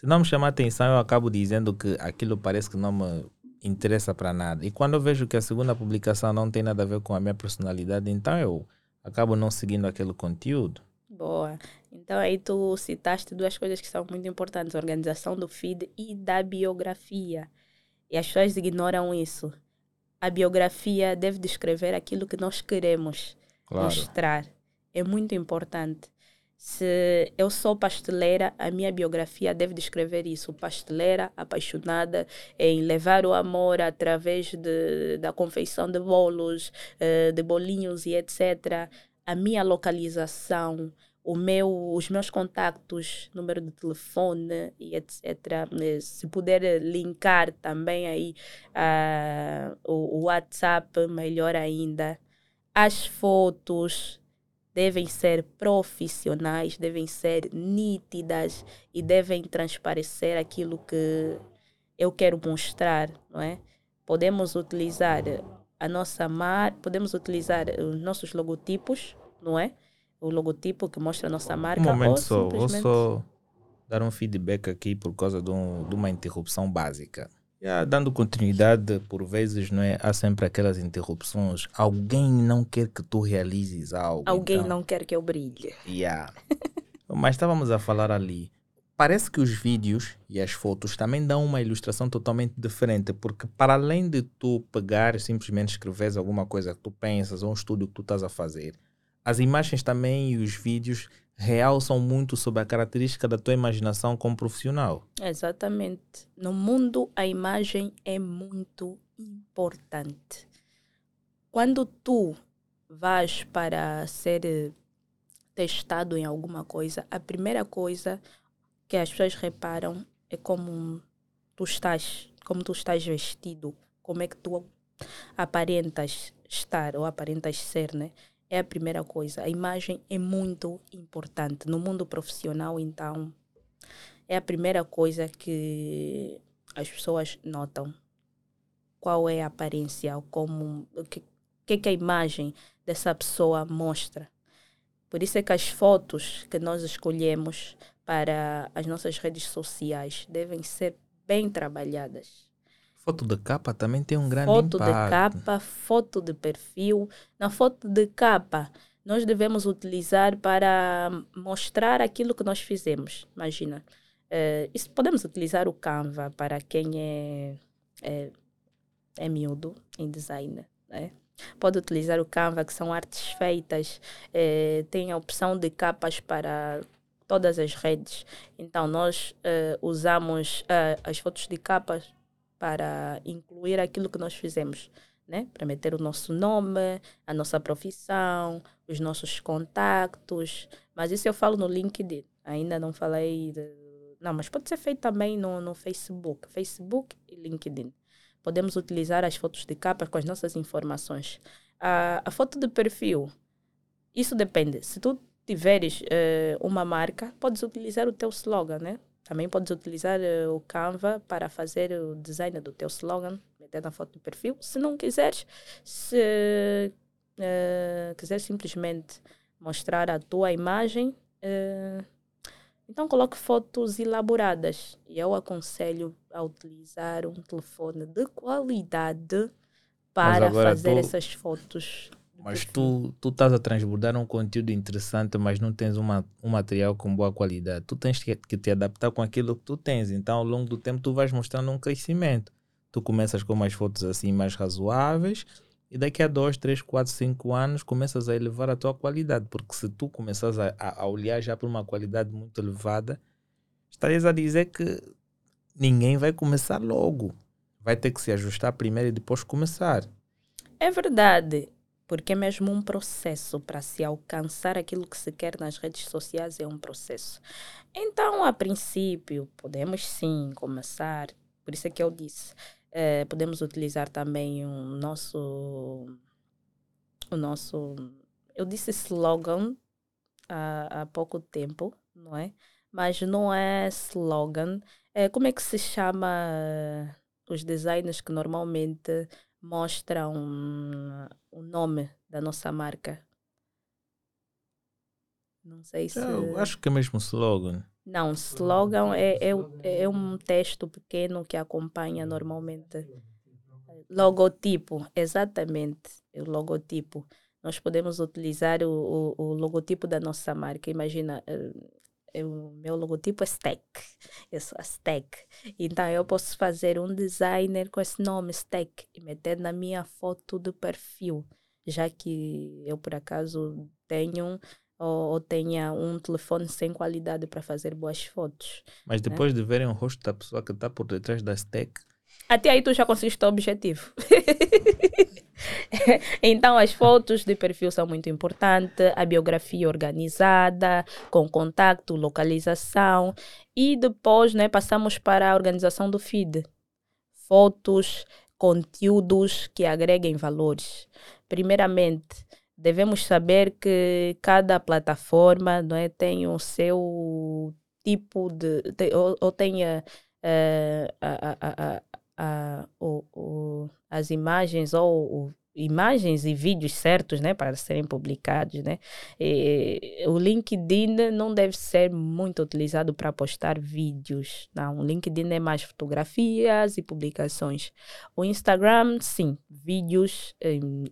se não me chamar a atenção, eu acabo dizendo que aquilo parece que não me interessa para nada. E quando eu vejo que a segunda publicação não tem nada a ver com a minha personalidade, então eu acabo não seguindo aquele conteúdo. Boa. Então aí tu citaste duas coisas que são muito importantes: a organização do feed e da biografia. E as pessoas ignoram isso. A biografia deve descrever aquilo que nós queremos claro. mostrar. É muito importante. Se eu sou pasteleira, a minha biografia deve descrever isso. Pasteleira, apaixonada em levar o amor através de, da confeição de bolos, eh, de bolinhos e etc. A minha localização, o meu, os meus contactos, número de telefone e etc. Se puder linkar também aí uh, o, o WhatsApp, melhor ainda. As fotos, devem ser profissionais, devem ser nítidas e devem transparecer aquilo que eu quero mostrar, não é? Podemos utilizar a nossa marca, podemos utilizar os nossos logotipos, não é? O logotipo que mostra a nossa marca. Um momento só, simplesmente... vou só dar um feedback aqui por causa de, um, de uma interrupção básica. Yeah, dando continuidade, por vezes não é, há sempre aquelas interrupções. Alguém não quer que tu realizes algo. Alguém então... não quer que eu brilhe. Yeah. Mas estávamos a falar ali. Parece que os vídeos e as fotos também dão uma ilustração totalmente diferente, porque para além de tu pegar e simplesmente escreveres alguma coisa que tu pensas ou um estudo que tu estás a fazer, as imagens também e os vídeos realçam muito sobre a característica da tua imaginação como profissional. Exatamente. No mundo, a imagem é muito importante. Quando tu vais para ser testado em alguma coisa, a primeira coisa que as pessoas reparam é como tu estás, como tu estás vestido, como é que tu aparentas estar ou aparentas ser, né? É a primeira coisa. A imagem é muito importante. No mundo profissional, então, é a primeira coisa que as pessoas notam. Qual é a aparência, como, o que, que, que a imagem dessa pessoa mostra. Por isso é que as fotos que nós escolhemos para as nossas redes sociais devem ser bem trabalhadas. Foto de capa também tem um grande Foto impacto. de capa, foto de perfil. Na foto de capa, nós devemos utilizar para mostrar aquilo que nós fizemos. Imagina, eh, isso podemos utilizar o Canva para quem é, é, é miúdo em design. Né? Pode utilizar o Canva, que são artes feitas, eh, tem a opção de capas para todas as redes. Então, nós eh, usamos as fotos de capas para incluir aquilo que nós fizemos, né? Para meter o nosso nome, a nossa profissão, os nossos contactos. Mas isso eu falo no LinkedIn. Ainda não falei de... Não, mas pode ser feito também no, no Facebook. Facebook e LinkedIn. Podemos utilizar as fotos de capa com as nossas informações. A, a foto de perfil, isso depende. Se tu tiveres eh, uma marca, podes utilizar o teu slogan, né? Também podes utilizar eh, o Canva para fazer o design do teu slogan, meter na foto do perfil. Se não quiseres, se eh, quiser simplesmente mostrar a tua imagem, eh, então coloque fotos elaboradas. E eu aconselho a utilizar um telefone de qualidade para fazer tu- essas fotos. Mas tu, tu estás a transbordar um conteúdo interessante, mas não tens uma, um material com boa qualidade. Tu tens que, que te adaptar com aquilo que tu tens. Então, ao longo do tempo, tu vais mostrando um crescimento. Tu começas com umas fotos assim mais razoáveis e daqui a 2, 3, 4, 5 anos começas a elevar a tua qualidade. Porque se tu começas a, a a olhar já para uma qualidade muito elevada, estarias a dizer que ninguém vai começar logo. Vai ter que se ajustar primeiro e depois começar. É verdade, porque é mesmo um processo para se alcançar aquilo que se quer nas redes sociais é um processo. Então, a princípio, podemos sim começar, por isso é que eu disse, eh, podemos utilizar também o nosso, o nosso, eu disse slogan há, há pouco tempo, não é? Mas não é slogan, eh, como é que se chama eh, os designers que normalmente mostram o nome da nossa marca. Não sei se. Eu acho que é mesmo slogan. Não, slogan é, é, é um texto pequeno que acompanha normalmente. Logotipo, exatamente. O logotipo. Nós podemos utilizar o, o, o logotipo da nossa marca. Imagina, eh, o meu logotipo é Stack. Eu sou a Stack. Então eu posso fazer um designer com esse nome, Stack, e meter na minha foto de perfil. Já que eu, por acaso, tenho ou, ou tenha um telefone sem qualidade para fazer boas fotos. Mas depois de verem o rosto da pessoa que está por detrás da stack, Até aí tu já conseguiste o objetivo. então as fotos de perfil são muito importantes, a biografia organizada, com contato, localização e depois né, passamos para a organização do feed. Fotos, conteúdos que agreguem valores. Primeiramente, devemos saber que cada plataforma não é, tem o seu tipo de. tem- ou, ou tenha eh, a, a, a, a, o, o, as imagens ou o- imagens e vídeos certos né, para serem publicados. Né? E, o LinkedIn não deve ser muito utilizado para postar vídeos. Não, o LinkedIn é mais fotografias e publicações. O Instagram, sim, vídeos,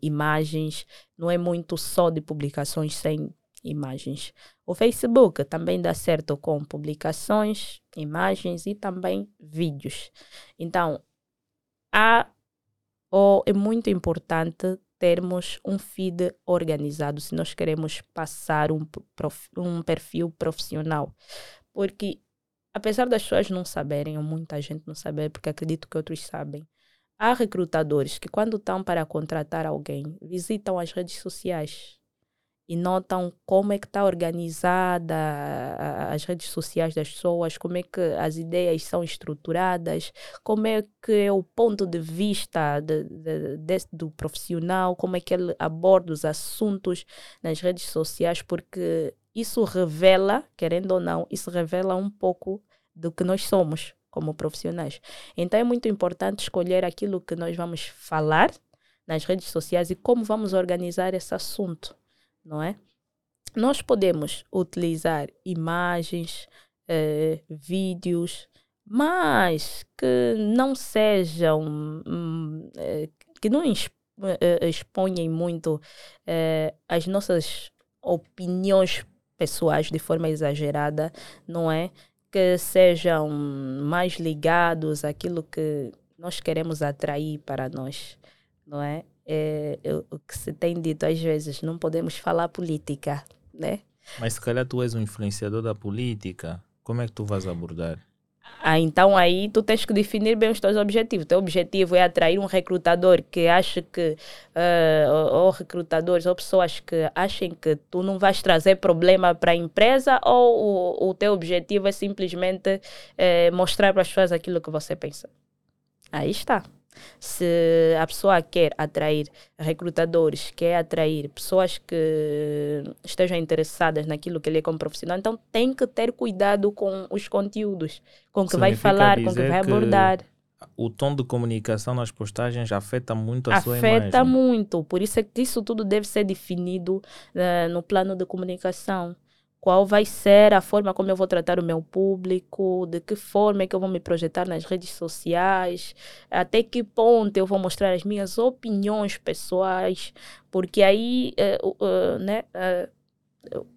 imagens, não é muito só de publicações sem imagens. O Facebook também dá certo com publicações, imagens e também vídeos. Então, há ou é muito importante termos um feed organizado se nós queremos passar um, prof- um perfil profissional. Porque, apesar das pessoas não saberem, ou muita gente não saber, porque acredito que outros sabem, há recrutadores que, quando estão para contratar alguém, visitam as redes sociais e notam como é que está organizada as redes sociais das pessoas, como é que as ideias são estruturadas, como é que é o ponto de vista de- de- desse- do profissional, como é que ele aborda os assuntos nas redes sociais, porque isso revela, querendo ou não, isso revela um pouco do que nós somos como profissionais. Então é muito importante escolher aquilo que nós vamos falar nas redes sociais e como vamos organizar esse assunto, não é? Nós podemos utilizar imagens, eh, vídeos, mas que não sejam, hum, eh, que não eh, exponham muito as nossas opiniões pessoais de forma exagerada, não é? Que sejam mais ligados àquilo que nós queremos atrair para nós, não é? É, o que se tem dito às vezes, não podemos falar política, né? Mas se calhar tu és um influenciador da política, como é que tu vais abordar? Ah, então aí tu tens que definir bem os teus objetivos. O teu objetivo é atrair um recrutador que acha que, eh, ou, ou recrutadores, ou pessoas que achem que tu não vais trazer problema para a empresa, ou o, o teu objetivo é simplesmente eh, mostrar para as pessoas aquilo que você pensa. Aí está. Se a pessoa quer atrair recrutadores, quer atrair pessoas que estejam interessadas naquilo que ele é como profissional, então tem que ter cuidado com os conteúdos, com o que vai Significa falar, com o que vai que abordar. O tom de comunicação nas postagens afeta muito a sua Afeta imagem. muito. Por isso é que isso tudo deve ser definido eh, no plano de comunicação. Qual vai ser a forma como eu vou tratar o meu público, de que forma é que eu vou me projetar nas redes sociais, até que ponto eu vou mostrar as minhas opiniões pessoais, porque aí o- eh, né, eh,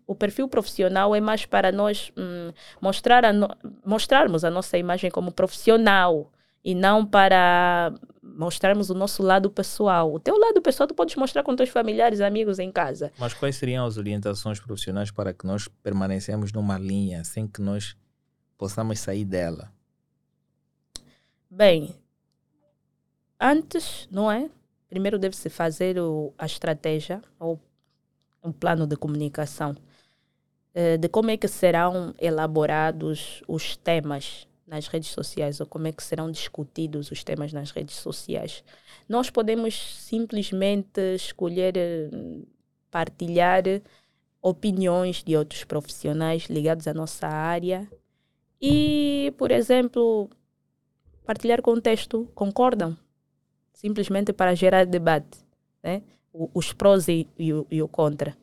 o perfil profissional é mais para nós hum, mostrar a no- mostrarmos a nossa imagem como profissional e não para mostrarmos o nosso lado pessoal. O teu lado pessoal tu podes mostrar com teus familiares, amigos em casa. Mas quais seriam as orientações profissionais para que nós permanecemos numa linha sem que nós possamos sair dela? Bem, antes, não é? Primeiro deve-se fazer o, a estratégia ou um plano de comunicação eh, de como é que serão elaborados os temas nas redes sociais ou como é que serão discutidos os temas nas redes sociais. Nós podemos simplesmente escolher eh, partilhar opiniões de outros profissionais ligados à nossa área e, por exemplo, partilhar contexto, concordam? Simplesmente para gerar debate, né? Os prós e, e e o contra.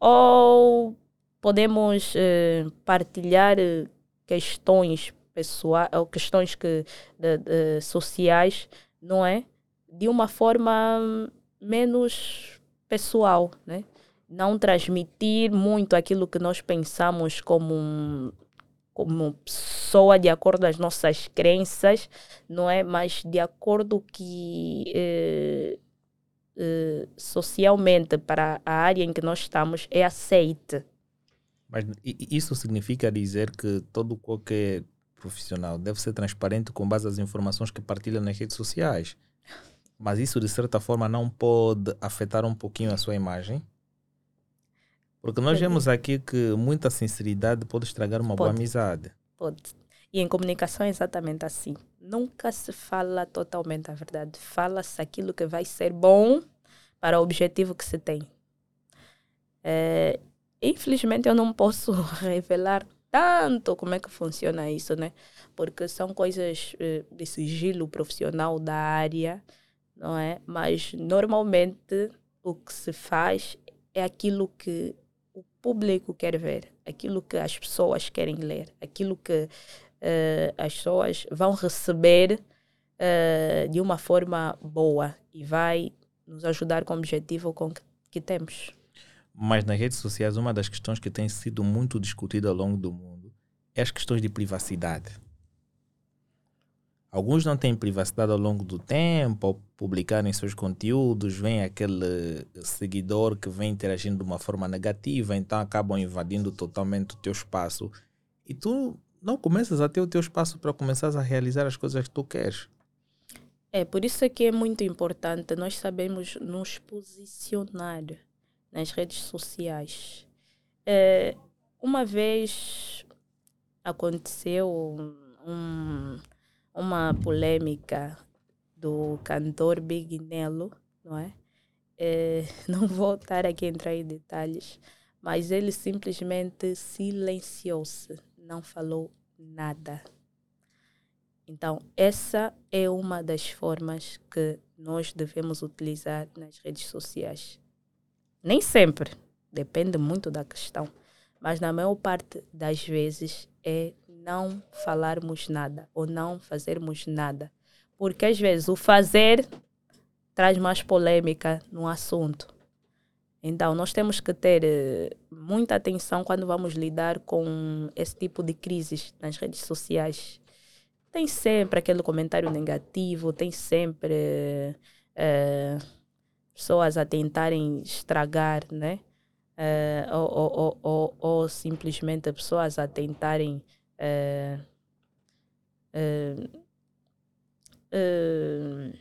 Ou podemos eh, partilhar eh, questões pessoais ou questões que, de- de- sociais, não é? De uma forma menos pessoal, né? Não transmitir muito aquilo que nós pensamos como como pessoa de acordo as nossas crenças, não é? Mas de acordo que eh, eh, socialmente para a área em que nós estamos é aceite. Mas isso significa dizer que todo qualquer profissional deve ser transparente com base nas informações que partilha nas redes sociais. Mas isso, de certa forma, não pode afetar um pouquinho a sua imagem? Porque nós vemos aqui que muita sinceridade pode estragar uma boa Pode. amizade. Pode. E em comunicação é exatamente assim. Nunca se fala totalmente a verdade. Fala-se aquilo que vai ser bom para o objetivo que se tem. É, infelizmente eu não posso revelar tanto como é que funciona isso, né? Porque são coisas eh, de sigilo profissional da área, não é? Mas normalmente o que se faz é aquilo que o público quer ver, aquilo que as pessoas querem ler, aquilo que eh, as pessoas vão receber eh, de uma forma boa e vai nos ajudar com o objetivo com que, que temos. Mas nas redes sociais, uma das questões que tem sido muito discutida ao longo do mundo é as questões de privacidade. Alguns não têm privacidade ao longo do tempo, ao publicarem seus conteúdos, vem aquele seguidor que vem interagindo de uma forma negativa, então acabam invadindo totalmente o teu espaço. E tu não começas a ter o teu espaço para começar a realizar as coisas que tu queres. É por isso é que é muito importante nós sabemos nos posicionar nas redes sociais. É, uma vez aconteceu um- uma polêmica do cantor Big Nelo, não é? É, não vou estar aqui a entrar em detalhes, mas ele simplesmente silenciou-se, não falou nada. Então, essa é uma das formas que nós devemos utilizar nas redes sociais. Nem sempre, depende muito da questão, mas na maior parte das vezes é não falarmos nada ou não fazermos nada. Porque às vezes o fazer traz mais polêmica no assunto. Então, nós temos que ter eh, muita atenção quando vamos lidar com esse tipo de crises nas redes sociais. Tem sempre aquele comentário negativo, tem sempre eh, pessoas a tentarem estragar, né? Eh, ou, ou, ou, ou, simplesmente pessoas a tentarem eh, eh,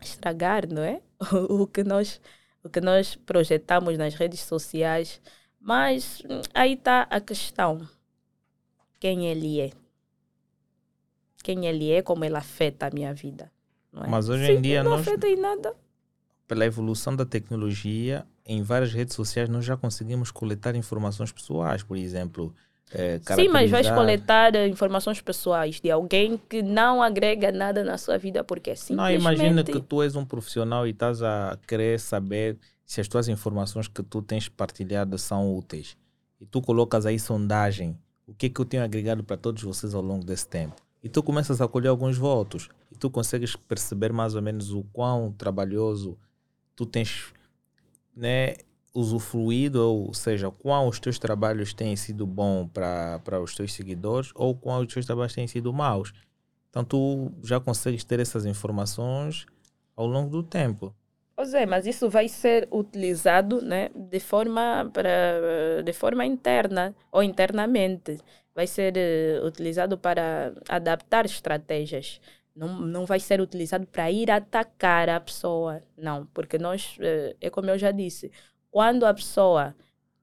estragar, não é? o que nós o que nós projetamos nas redes sociais, mas hum, aí está a questão: quem ele é? Quem ele é, como ele afeta a minha vida. Não é? Mas hoje Se em dia não nós- afeta em nada. Pela evolução da tecnologia, em várias redes sociais nós já conseguimos coletar informações pessoais, por exemplo. eh, Sim, mas vais coletar eh, informações pessoais de alguém que não agrega nada na sua vida porque é Não, simplesmente... imagina que tu és um profissional e estás a querer saber se as tuas informações que tu tens partilhado são úteis. E tu colocas aí sondagem. O que é que eu tenho agregado para todos vocês ao longo desse tempo? E tu começas a colher alguns votos. E tu consegues perceber mais ou menos o quão trabalhoso tu tens né, usufruído, ou seja, quão os teus trabalhos têm sido bons para os teus seguidores ou quão os teus trabalhos têm sido maus. Então tu já consegues ter essas informações ao longo do tempo. Pois é, mas isso vai ser utilizado né, de, forma para, de forma interna ou internamente. Vai ser eh, utilizado para adaptar estratégias. Não, não vai ser utilizado para ir atacar a pessoa. Não, porque nós, eh, é como eu já disse, quando a pessoa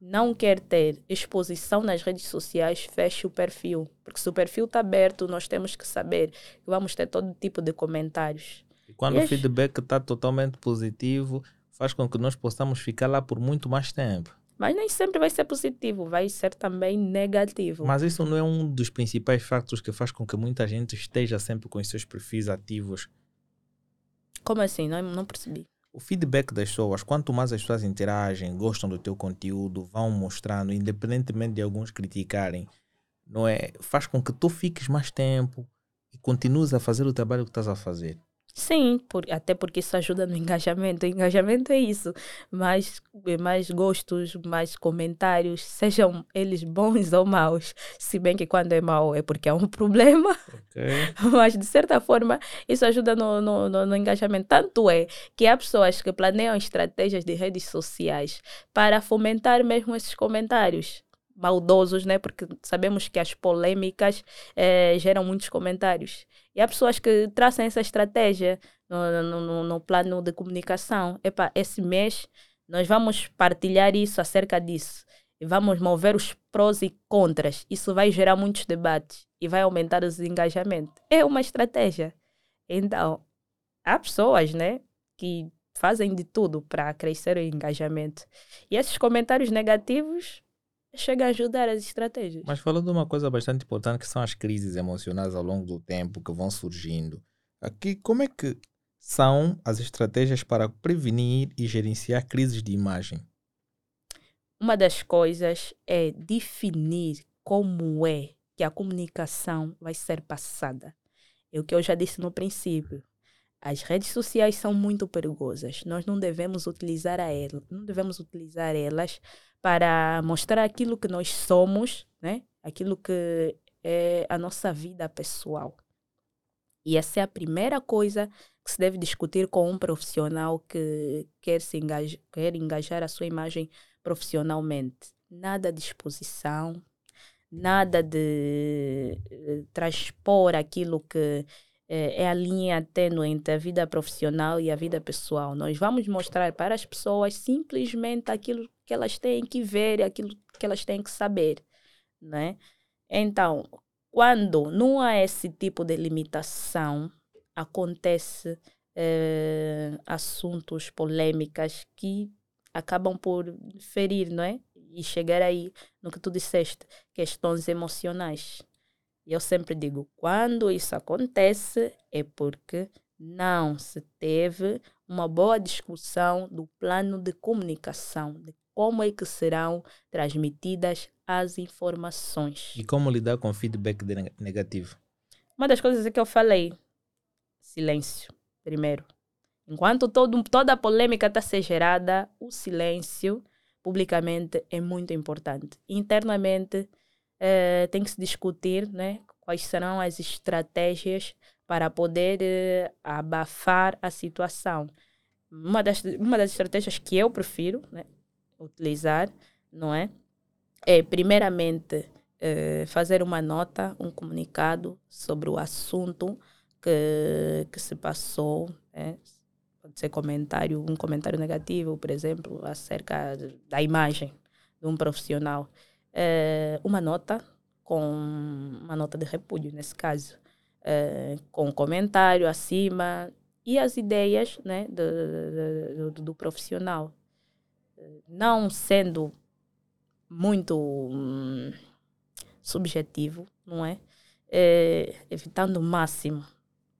não quer ter exposição nas redes sociais, feche o perfil. Porque se o perfil está aberto, nós temos que saber que vamos ter todo tipo de comentários. E quando E o as- feedback está totalmente positivo, faz com que nós possamos ficar lá por muito mais tempo. Mas nem sempre vai ser positivo, vai ser também negativo. Mas isso não é um dos principais factos que faz com que muita gente esteja sempre com os seus perfis ativos. Como assim? Não, não percebi. O feedback das pessoas, quanto mais as pessoas interagem, gostam do teu conteúdo, vão mostrando, independentemente de alguns criticarem, não é? Faz com que tu fiques mais tempo e continues a fazer o trabalho que estás a fazer. Sim, por, até porque isso ajuda no engajamento. O engajamento é isso. Mais, mais gostos, mais comentários, sejam eles bons ou maus. Se bem que quando é mau é porque há um problema. Ok? Mas, de certa forma, isso ajuda no, no, no, no engajamento. Tanto é que há pessoas que planeiam estratégias de redes sociais para fomentar mesmo esses comentários maldosos, né? Porque sabemos que as polêmicas eh, geram muitos comentários. E há pessoas que traçam essa estratégia no, no, no, no plano de comunicação. Epa, esse mês nós vamos partilhar isso acerca disso. E vamos mover os prós e contras. Isso vai gerar muitos debates e vai aumentar os engajamentos. É uma estratégia. Então, há pessoas, né, que fazem de tudo para crescer o engajamento. E esses comentários negativos chegam a ajudar as estratégias. Mas falou de uma coisa bastante importante que são as crises emocionais ao longo do tempo que vão surgindo. Aqui, como é que são as estratégias para prevenir e gerenciar crises de imagem? Uma das coisas é definir como é que a comunicação vai ser passada. É o que eu já disse no princípio. As redes sociais são muito perigosas. Nós não devemos utilizar a ela, não devemos utilizar elas para mostrar aquilo que nós somos, né? Aquilo que é a nossa vida pessoal. E essa é a primeira coisa que se deve discutir com um profissional que quer se engajar, quer engajar a sua imagem profissionalmente. Nada de exposição, nada de eh, transpor aquilo que é, é a linha tênue entre a vida profissional e a vida pessoal. Nós vamos mostrar para as pessoas simplesmente aquilo que elas têm que ver, aquilo que elas têm que saber, né? Então, quando não há esse tipo de limitação, acontece eh, assuntos polêmicas que acabam por ferir, não é? E chegar aí no que tu disseste, questões emocionais. E eu sempre digo, quando isso acontece é porque não se teve uma boa discussão do plano de comunicação, de como é que serão transmitidas as informações. E como lidar com feedback negativo? Uma das coisas é que eu falei, silêncio, primeiro. Enquanto todo, toda a polêmica está a ser gerada, o silêncio publicamente é muito importante. Internamente, eh, tem que se discutir né, quais serão as estratégias para poder eh, abafar a situação. Uma das, uma das estratégias que eu prefiro né, utilizar, não é? É, primeiramente, eh, fazer uma nota, um comunicado sobre o assunto que, que se passou, né? pode ser comentário, um comentário negativo, por exemplo, acerca da imagem de um profissional. Eh, uma nota com uma nota de repúdio, nesse caso, eh, com um comentário acima e as ideias né, do, do, do- profissional. Não sendo muito hum, subjetivo, não é? Eh, evitando o máximo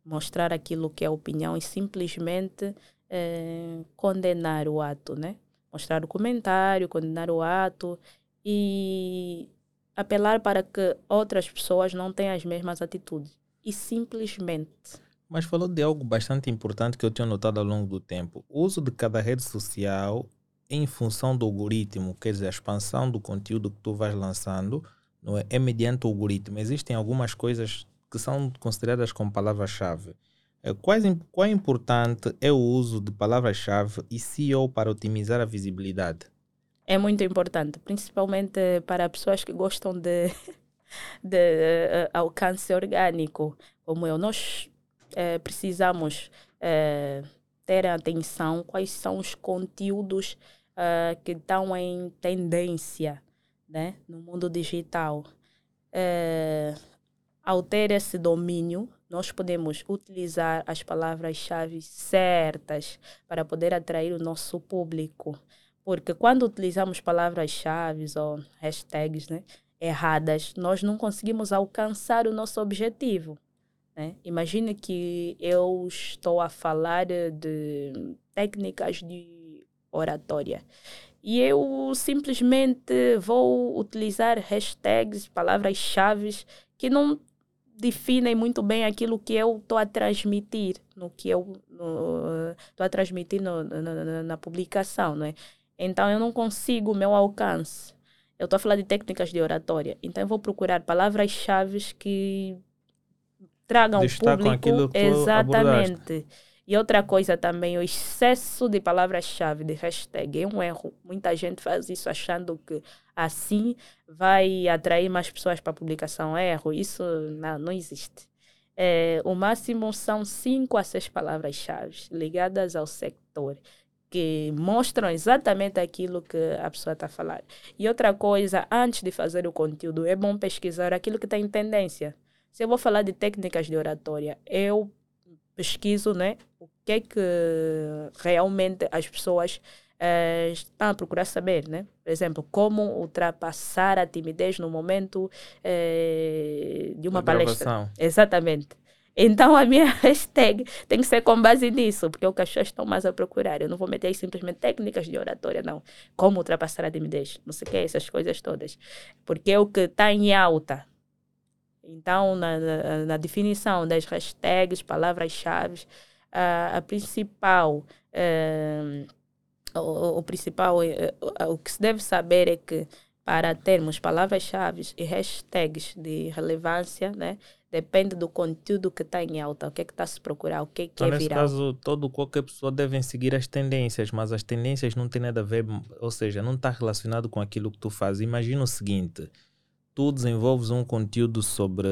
mostrar aquilo que é opinião e simplesmente eh, condenar o ato, né? Mostrar o comentário, condenar o ato e apelar para que outras pessoas não tenham as mesmas atitudes. E simplesmente. Mas falou de algo bastante importante que eu tenho notado ao longo do tempo. O uso de cada rede social em função do algoritmo, quer dizer, a expansão do conteúdo que tu vais lançando, não é, é mediante o algoritmo. Existem algumas coisas que são consideradas como palavras-chave. Eh, Quais, quão importante é o uso de palavras-chave e SEO para otimizar a visibilidade? É muito importante, principalmente para pessoas que gostam de, de eh, alcance orgânico, como eu. Nós eh, precisamos eh, ter atenção quais são os conteúdos que estão em tendência né, no mundo digital. Ao ter esse domínio, nós podemos utilizar as palavras-chave certas para poder atrair o nosso público. Porque quando utilizamos palavras-chave ou hashtags né, erradas, nós não conseguimos alcançar o nosso objetivo. Né? Imagine que eu estou a falar de- técnicas de oratória e eu simplesmente vou utilizar hashtags, palavras-chave que não definem muito bem aquilo que eu estou a transmitir, no que eu estou a transmitir no- na, na publicação, não é? Então eu não consigo o meu alcance. Eu estou a falar de técnicas de oratória, então eu vou procurar palavras-chave que tragam o público exatamente. E outra coisa também, o excesso de palavras-chave, de hashtag, é um erro. Muita gente faz isso achando que assim vai atrair mais pessoas para a publicação. É erro, isso não, não existe. É, o máximo são cinco a seis palavras-chave ligadas ao sector, que mostram exatamente aquilo que a pessoa está falar. E outra coisa, antes de fazer o conteúdo, é bom pesquisar aquilo que está em tendência. Se eu vou falar de técnicas de oratória, eu pesquiso né, o que é que realmente as pessoas eh, estão a procurar saber. Né? Por exemplo, como ultrapassar a timidez no momento eh, de uma Da palestra. gravação. Exatamente. Então a minha hashtag tem que ser com base nisso, porque é o que as pessoas estão mais a procurar. Eu não vou meter aí simplesmente técnicas de oratória, não. Como ultrapassar a timidez, não sei o que, essas coisas todas. Porque é o que está em alta. Então, na, na, na definição das hashtags, palavras-chave, a, a principal, eh, o, o principal, eh, o que se deve saber é que para termos palavras-chave e hashtags de relevância, né, depende do conteúdo que está em alta, o que é que está a se procurar, o que é que Então, é nesse viral. caso, todo qualquer pessoa deve seguir as tendências, mas as tendências não têm nada a ver, ou seja, não está relacionado com aquilo que tu fazes. Imagina o seguinte: tu desenvolves um conteúdo sobre,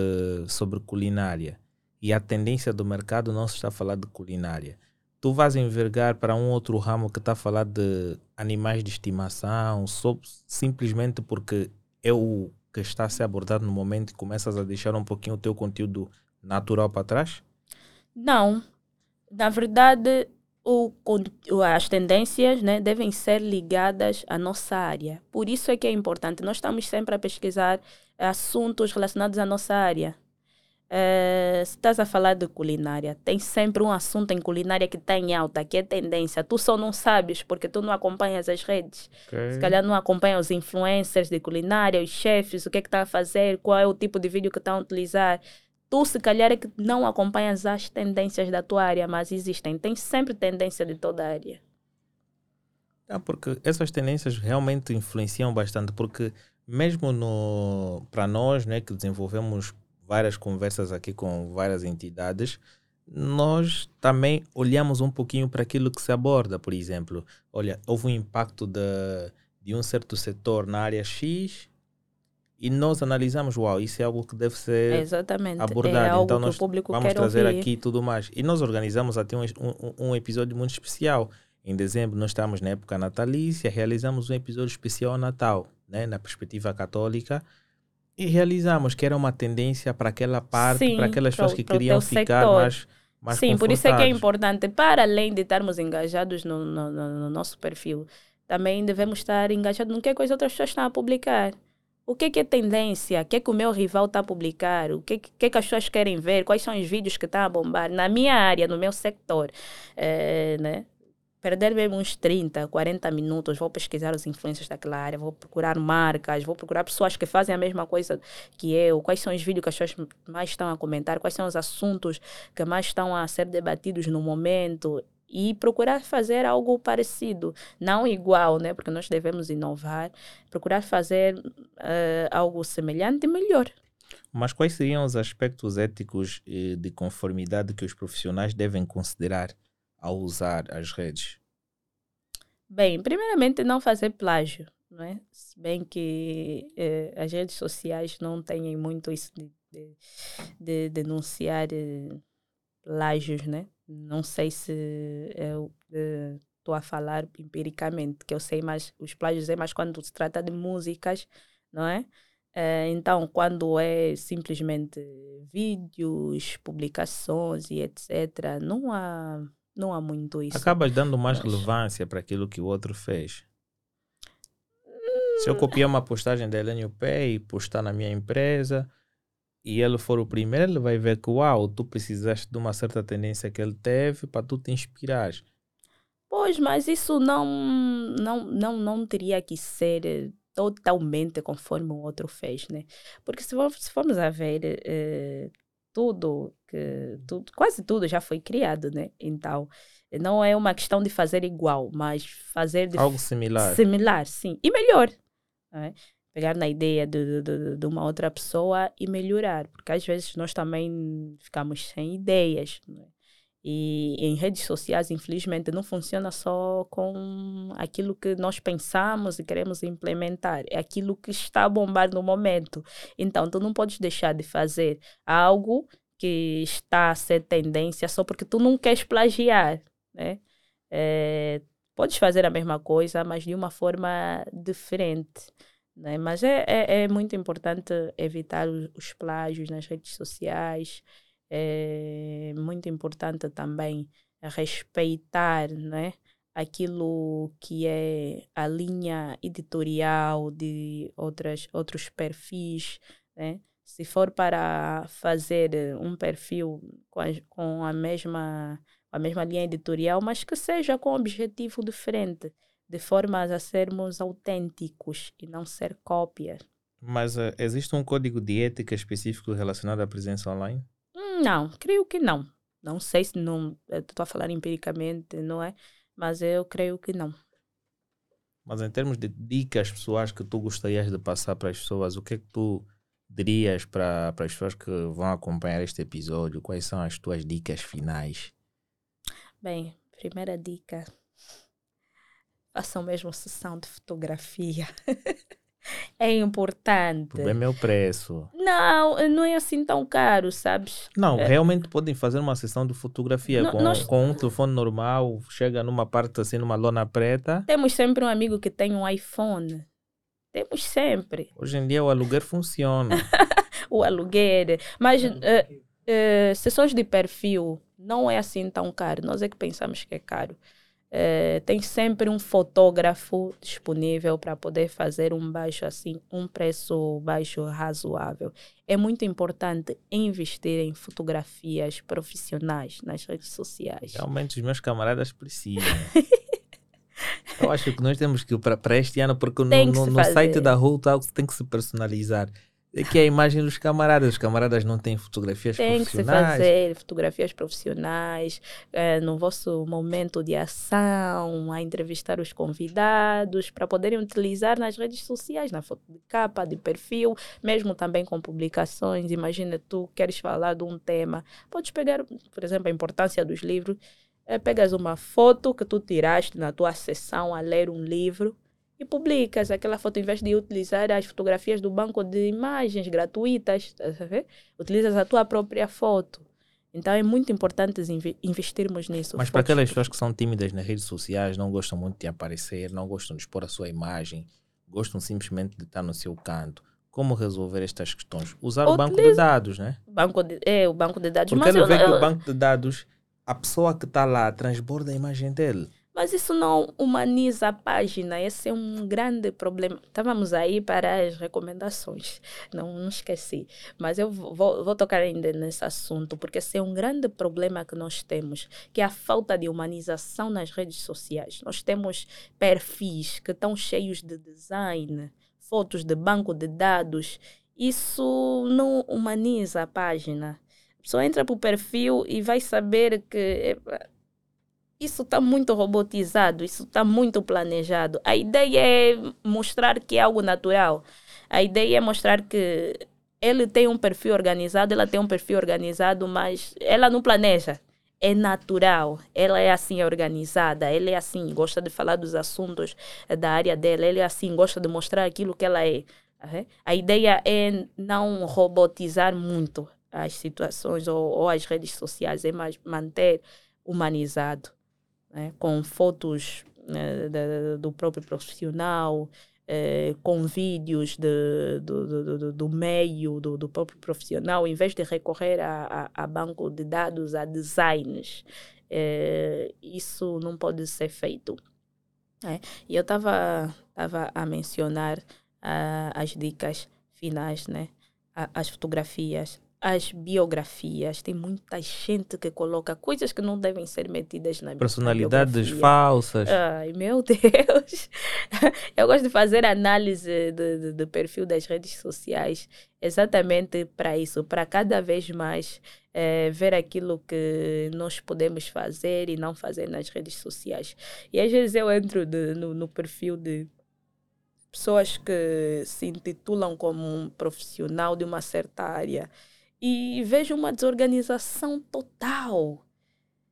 sobre culinária e a tendência do mercado não se está a falar de culinária. Tu vais envergar para um outro ramo que está a falar de animais de estimação, só simplesmente porque é o que está a ser abordado no momento e começas a deixar um pouquinho o teu conteúdo natural para trás? Não. Na verdade, o, as tendências né, devem ser ligadas à nossa área. Por isso é que é importante. Nós estamos sempre a pesquisar assuntos relacionados à nossa área. Eh, se estás a falar de culinária, tem sempre um assunto em culinária que está em alta, que é tendência. Tu só não sabes porque tu não acompanhas as redes. Se calhar não acompanha os influencers de culinária, os chefes, o que é que estão a fazer, qual é o tipo de vídeo que estão a utilizar. Tu, se calhar, é que não acompanhas as tendências da tua área, mas existem. Tem sempre tendência de toda a área. Ah, porque essas tendências realmente influenciam bastante, porque mesmo para nós, né, que desenvolvemos várias conversas aqui com várias entidades, nós também olhamos um pouquinho para aquilo que se aborda, por exemplo. Olha, houve um impacto de, de um certo setor na área X e nós analisamos, uau, isso é algo que deve ser Exatamente. abordado. É então nós vamos trazer ouvir. aqui e tudo mais. E nós organizamos até um, um, um episódio muito especial. Em dezembro nós estamos na época natalícia, realizamos um episódio especial Natal, né, na perspectiva católica, e realizamos que era uma tendência para aquela parte, para aquelas para o- pessoas que queriam ficar sector. mais, mais Sim, por isso é que é importante, para além de estarmos engajados no, no, no- no nosso perfil, também devemos estar engajados no que é que as outras pessoas estão a publicar. O que é que é tendência? O que é que o meu rival está a publicar? O que, é que- é que as pessoas querem ver? Quais são os vídeos que estão a bombar? Na minha área, no meu sector, eh, né? Perder mesmo uns 30, 40 minutos, vou pesquisar os influencers daquela área, vou procurar marcas, vou procurar pessoas que fazem a mesma coisa que eu, quais são os vídeos que as pessoas mais estão a comentar, quais são os assuntos que mais estão a ser debatidos no momento e procurar fazer algo parecido, não igual, né? Porque nós devemos inovar, procurar fazer eh, algo semelhante e melhor. Mas quais seriam os aspectos éticos eh, de conformidade que os profissionais devem considerar ao usar as redes? Bem, primeiramente não fazer plágio, não é? Se bem que eh, as redes sociais não têm muito isso de, de, de denunciar eh, plágios, né? Não sei se eu estou a falar empiricamente, que eu sei mais, os plágios é mais quando se trata de músicas, não é? Eh, então, quando é simplesmente vídeos, publicações e etc., não há, não há muito isso. Acabas dando mais Mas- relevância para aquilo que o outro fez. Se eu copiar uma postagem da Elenio Pay e postar na minha empresa e ele for o primeiro, ele vai ver que, uau, tu precisaste de uma certa tendência que ele teve para tu te inspirares. Pois, mas isso não, não, não, não teria que ser eh, totalmente conforme o outro fez, né? Porque se, for- se formos a ver, eh, tudo, que, tudo, quase tudo já foi criado, né? Então, não é uma questão de fazer igual, mas fazer de Algo similar. Similar, sim. E melhor. não é? Pegar na ideia de, de, de- uma outra pessoa e melhorar. Porque às vezes nós também ficamos sem ideias. não é? E em redes sociais, infelizmente, não funciona só com aquilo que nós pensamos e queremos implementar. É aquilo que está a bombar no momento. Então, tu não podes deixar de fazer algo que está a ser tendência só porque tu não queres plagiar, né? É, podes fazer a mesma coisa, mas de uma forma diferente. Né? Mas é, é, é muito importante evitar os, os plágios nas redes sociais. É muito importante também respeitar né? aquilo que é a linha editorial de outras, outros perfis. Né? Se for para fazer um perfil com a, com a mesma a mesma linha editorial, mas que seja com um objetivo diferente, de forma a sermos autênticos e não ser cópias. Mas eh, existe um código de ética específico relacionado à presença online? Não, creio que não. Não sei se não. Estou a falar empiricamente, não é? Mas eu creio que não. Mas em termos de dicas pessoais que tu gostarias de passar para as pessoas, o que é que tu dirias para, para as pessoas que vão acompanhar este episódio? Quais são as tuas dicas finais? Bem, primeira dica. Façam mesmo sessão de fotografia. É importante. É meu preço. Não, não é assim tão caro, sabes? Não, realmente podem fazer uma sessão de fotografia Nó- com, nós- com um telefone normal, chega numa parte assim, numa lona preta. Temos sempre um amigo que tem um iPhone. Temos sempre. Hoje em dia o aluguer funciona. O aluguer. Mas eh, eh, sessões de perfil não é assim tão caro. Nós é que pensamos que é caro. Eh, tem sempre um fotógrafo disponível para poder fazer um baixo assim, um preço baixo razoável. É muito importante investir em fotografias profissionais nas redes sociais. Realmente os meus camaradas precisam. Eu acho que nós temos que, para este ano, porque no, no, no site da Talks tem que se personalizar. É que é a imagem dos camaradas. Os camaradas não têm fotografias Tem que se profissionais. fazer fotografias profissionais eh, no vosso momento de ação, a entrevistar os convidados para poderem utilizar nas redes sociais, na foto de capa, de perfil, mesmo também com publicações. Imagina, tu queres falar de um tema, podes pegar, por exemplo, a importância dos livros. eh, pegas uma foto que tu tiraste na tua sessão a ler um livro e publicas aquela foto em vez de utilizar as fotografias do banco de imagens gratuitas, a ver? utilizas a tua própria foto. Então é muito importante inve- investirmos nisso. Mas para aquelas pessoas que são tímidas nas redes sociais, não gostam muito de aparecer, não gostam de expor a sua imagem, gostam simplesmente de estar no seu canto. Como resolver estas questões? Usar o banco de Utiliza- dados, né? banco de, é, o banco de dados. Porque Mas, ele eu- vê que eu- o banco de dados, a pessoa que está lá transborda a imagem dele. Mas isso não humaniza a página. Esse é um grande problema. Estávamos aí para as recomendações. Não, não esqueci. Mas eu vou, vou tocar ainda nesse assunto, porque esse é um grande problema que nós temos, que é a falta de humanização nas redes sociais. Nós temos perfis que estão cheios de design, fotos de banco de dados. Isso não humaniza a página. A pessoa entra para o perfil e vai saber que epa, isso está muito robotizado, isso está muito planejado. A ideia é mostrar que é algo natural. A ideia é mostrar que ele tem um perfil organizado, ela tem um perfil organizado, mas ela não planeja. É natural, ela é assim organizada, ela é assim, gosta de falar dos assuntos da área dela, ela é assim, gosta de mostrar aquilo que ela é. A ideia é não robotizar muito as situações ou, ou as redes sociais, é mais manter humanizado né, com fotos né, do próprio profissional, eh, com vídeos de, do, do, do, do meio do, do próprio profissional, em vez de recorrer a, a, a banco de dados, a designs. Eh, isso não pode ser feito. né? E eu estava tava a mencionar ah, as dicas finais, né? As fotografias, as biografias. Tem muita gente que coloca coisas que não devem ser metidas na Personalidades biografia. falsas. Ai, meu Deus! Eu gosto de fazer análise do, do, perfil das redes sociais exatamente para isso, para cada vez mais eh, ver aquilo que nós podemos fazer e não fazer nas redes sociais. E às vezes eu entro de- no, no perfil de pessoas que se intitulam como um profissional de uma certa área e vejo uma desorganização total.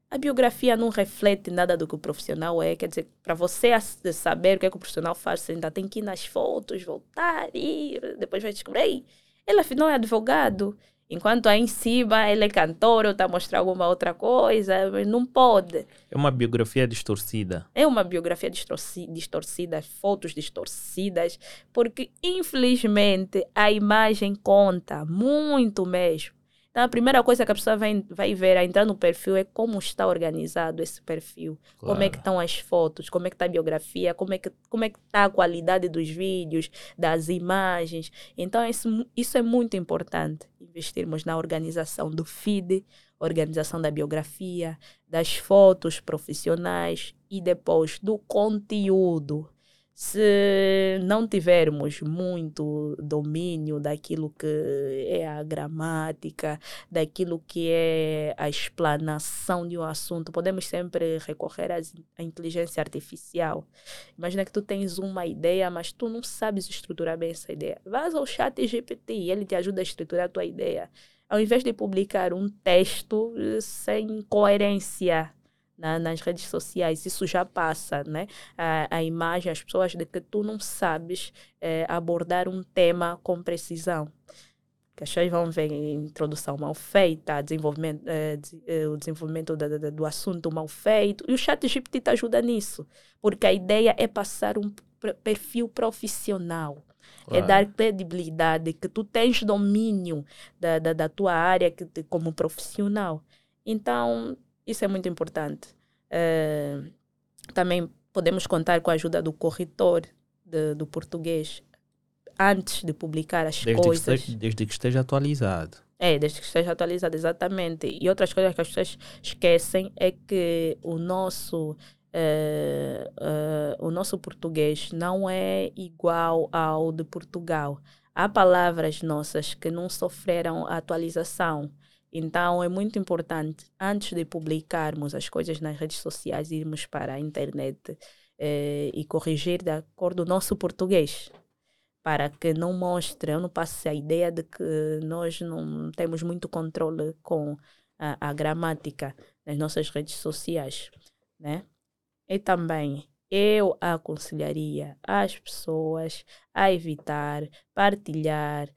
A biografia não reflete nada do que o profissional é. Quer dizer, para você saber o que, é que o profissional faz, você ainda tem que ir nas fotos, voltar, ir, depois vai descobrir. "Ei, ele afinal é advogado. Enquanto aí em cima ele é cantor ou está a mostrar alguma outra coisa, não pode. É uma biografia distorcida. É uma biografia distorci- distorcida, fotos distorcidas, porque infelizmente a imagem conta muito mesmo. Então a primeira coisa que a pessoa vai, vai ver a entrar no perfil é como está organizado esse perfil. Como é que Claro. estão as fotos, como é que está a biografia, como é que como é que está a qualidade dos vídeos, das imagens. Então isso, isso é muito importante, investirmos na organização do feed, organização da biografia, das fotos profissionais e depois do conteúdo. Se não tivermos muito domínio daquilo que é a gramática, daquilo que é a explanação de um assunto, podemos sempre recorrer à inteligência artificial. Imagina que tu tens uma ideia, mas tu não sabes estruturar bem essa ideia. Vas ao chat GPT e ele te ajuda a estruturar a tua ideia. Ao invés de publicar um texto eh, sem coerência, na- nas redes sociais. Isso já passa, né? A, a imagem, as pessoas de que tu não sabes eh, abordar um tema com precisão. Que as pessoas vão ver introdução mal feita, desenvolvimento, des- eh, o desenvolvimento da- da- do assunto mal feito. E o chat GPT te ajuda nisso. Porque a ideia é passar um perfil profissional. É Claro. dar credibilidade, que tu tens domínio da, da, da tua área que como profissional. Então, isso é muito importante. Eh, também podemos contar com a ajuda do corretor de- do português antes de publicar as Desde que, coisas. esteja, desde que esteja atualizado. É, desde que esteja atualizado, exatamente. E outras coisas que as pessoas esquecem é que o nosso, eh, eh, o nosso português não é igual ao de Portugal. Há palavras nossas que não sofreram atualização. Então, é muito importante, antes de publicarmos as coisas nas redes sociais, irmos para a internet eh, e corrigir de acordo com o nosso português para que não mostre, não passe a ideia de que nós não temos muito controle com a, a gramática nas nossas redes sociais, né? E também eu aconselharia as pessoas a evitar partilhar